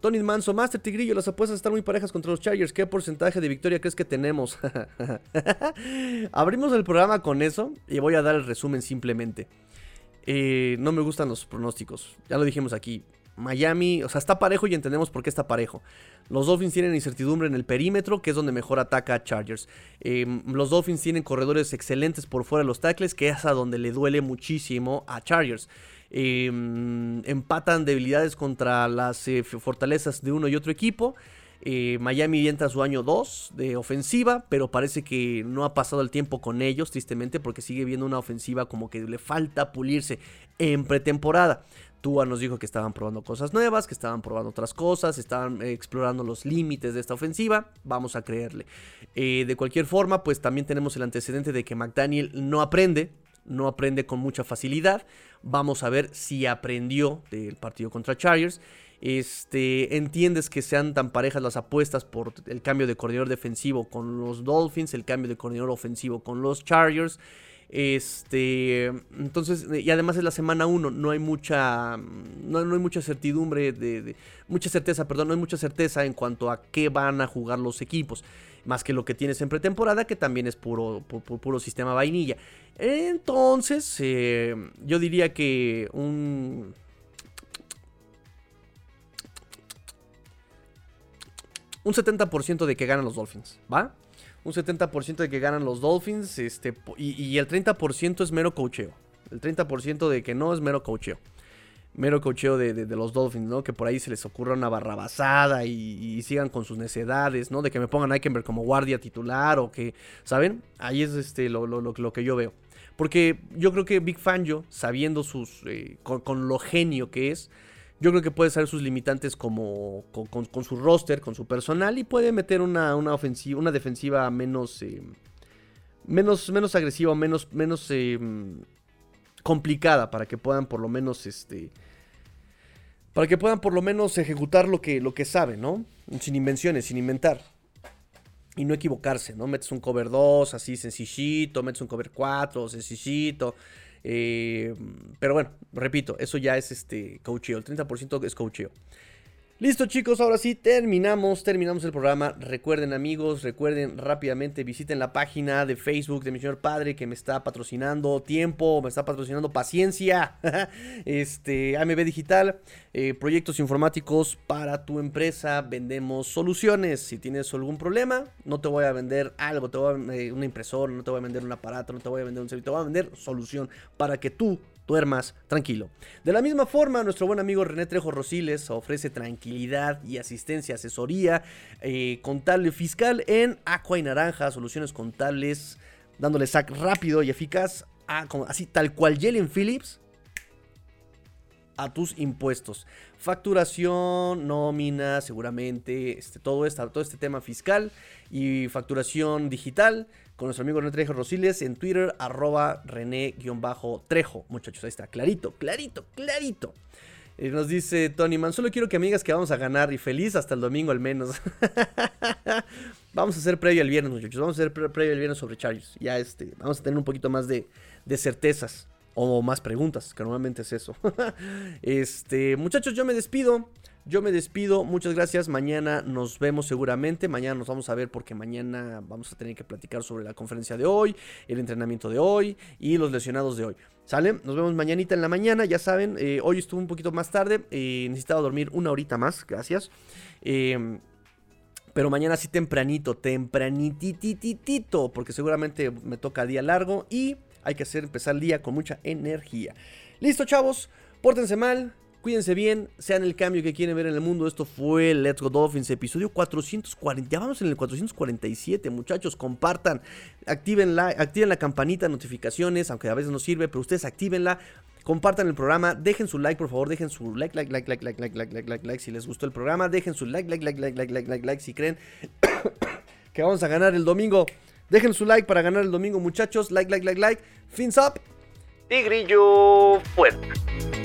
[SPEAKER 1] Tony Manso, Master Tigrillo, las apuestas están muy parejas contra los Chargers. ¿Qué porcentaje de victoria crees que tenemos? Abrimos el programa con eso y voy a dar el resumen simplemente. Eh, no me gustan los pronósticos, ya lo dijimos aquí. Miami, o sea, está parejo y entendemos por qué está parejo. Los Dolphins tienen incertidumbre en el perímetro, que es donde mejor ataca a Chargers. Em, los Dolphins tienen corredores excelentes por fuera de los tackles, que es a donde le duele muchísimo a Chargers. Em, empatan debilidades contra las eh, fortalezas de uno y otro equipo. Eh, Miami entra su año 2 de ofensiva, pero parece que no ha pasado el tiempo con ellos, tristemente, porque sigue viendo una ofensiva como que le falta pulirse en pretemporada. Tua nos dijo que estaban probando cosas nuevas, que estaban probando otras cosas, estaban eh, explorando los límites de esta ofensiva. Vamos a creerle. de cualquier forma, pues también tenemos el antecedente de que McDaniel no aprende, no aprende con mucha facilidad. Vamos a ver si aprendió del partido contra Chargers. Este, entiendes que sean tan parejas las apuestas por el cambio de coordinador defensivo con los Dolphins, el cambio de coordinador ofensivo con los Chargers. Este, entonces, y además es la semana 1, no hay mucha, no, hay mucha certidumbre, de, mucha certeza, perdón, no hay mucha certeza en cuanto a qué van a jugar los equipos, más que lo que tienes en pretemporada, que también es puro, puro, sistema vainilla. Entonces, eh, yo diría que un... Un 70% de que ganan los Dolphins, ¿va? un 70% de que ganan los Dolphins este, y, el 30% es mero cocheo. El 30% de que no es mero cocheo. Mero cocheo de, los Dolphins, ¿no? Que por ahí se les ocurra una barrabasada y, sigan con sus necedades, ¿no? De que me pongan a Eikenberg como guardia titular o que, ¿saben? Ahí es este, lo, lo, lo, que yo veo. Porque yo creo que Big Fangio, sabiendo sus, eh, con, lo genio que es, yo creo que puede saber sus limitantes como con, su roster, con su personal y puede meter una, una ofensiva, una defensiva menos, eh, menos, menos agresiva, menos, menos eh, complicada para que puedan por lo menos, este, para que puedan por lo menos ejecutar lo que, lo que saben, ¿no? Sin invenciones, sin inventar. Y no equivocarse, ¿no? Metes un cover 2 así sencillito, metes un cover 4 sencillito. Eh, pero bueno, repito, eso ya es este coacheo. El 30% es coacheo. Listo chicos, ahora sí terminamos, terminamos el programa. Recuerden amigos, recuerden rápidamente, visiten la página de Facebook de mi señor padre que me está patrocinando tiempo, me está patrocinando paciencia. este, AMB Digital, eh, proyectos informáticos para tu empresa, vendemos soluciones. Si tienes algún problema, no te voy a vender algo, te voy a vender eh, una impresora, no te voy a vender un aparato, no te voy a vender un servicio, te voy a vender solución para que tú duermas tranquilo. De la misma forma, nuestro buen amigo René Trejo Rosiles ofrece tranquilidad y asistencia, asesoría eh, contable fiscal en Aqua y Naranja, soluciones contables, dándole sac rápido y eficaz, así tal cual Jalen Phillips, a tus impuestos. Facturación, nómina, seguramente, este, todo, todo este tema fiscal y facturación digital con nuestro amigo René Trejo Rosiles en Twitter, arroba René-Trejo. Muchachos, ahí está, clarito, clarito, clarito. Y nos dice Tony Man, solo quiero que me digas que vamos a ganar y feliz hasta el domingo al menos. vamos a hacer previo al viernes, muchachos. Vamos a hacer previo al viernes sobre Chargers. Ya este, vamos a tener un poquito más de, de certezas o más preguntas, que normalmente es eso. este, muchachos, yo me despido. Yo me despido, muchas gracias. Mañana nos vemos seguramente. Mañana nos vamos a ver porque mañana vamos a tener que platicar sobre la conferencia de hoy, el entrenamiento de hoy y los lesionados de hoy. ¿Sale? Nos vemos mañanita en la mañana. Ya saben, eh, hoy estuve un poquito más tarde. Eh, necesitaba dormir una horita más. Gracias. Em, pero mañana sí tempranito, tempranitititito, porque seguramente me toca día largo y hay que hacer empezar el día con mucha energía. Listo, chavos. Pórtense mal, Cuídense bien, sean el cambio que quieren ver en el mundo. Esto fue Let's Go Dolphins, episodio 440. Ya vamos en el 447, muchachos. Compartan, activen la, activen la campanita de notificaciones, aunque a veces no sirve, pero ustedes actívenla. Compartan el programa, dejen su like, por favor, dejen su like, like, like, like, like, like, like, like, like, like, si les gustó el programa, dejen su like, like, like, like, like, like, like, like, si creen que vamos a ganar el domingo. Dejen su like para ganar el domingo, muchachos. Like, like, like, like. Fins up. Tigrillo fuerte.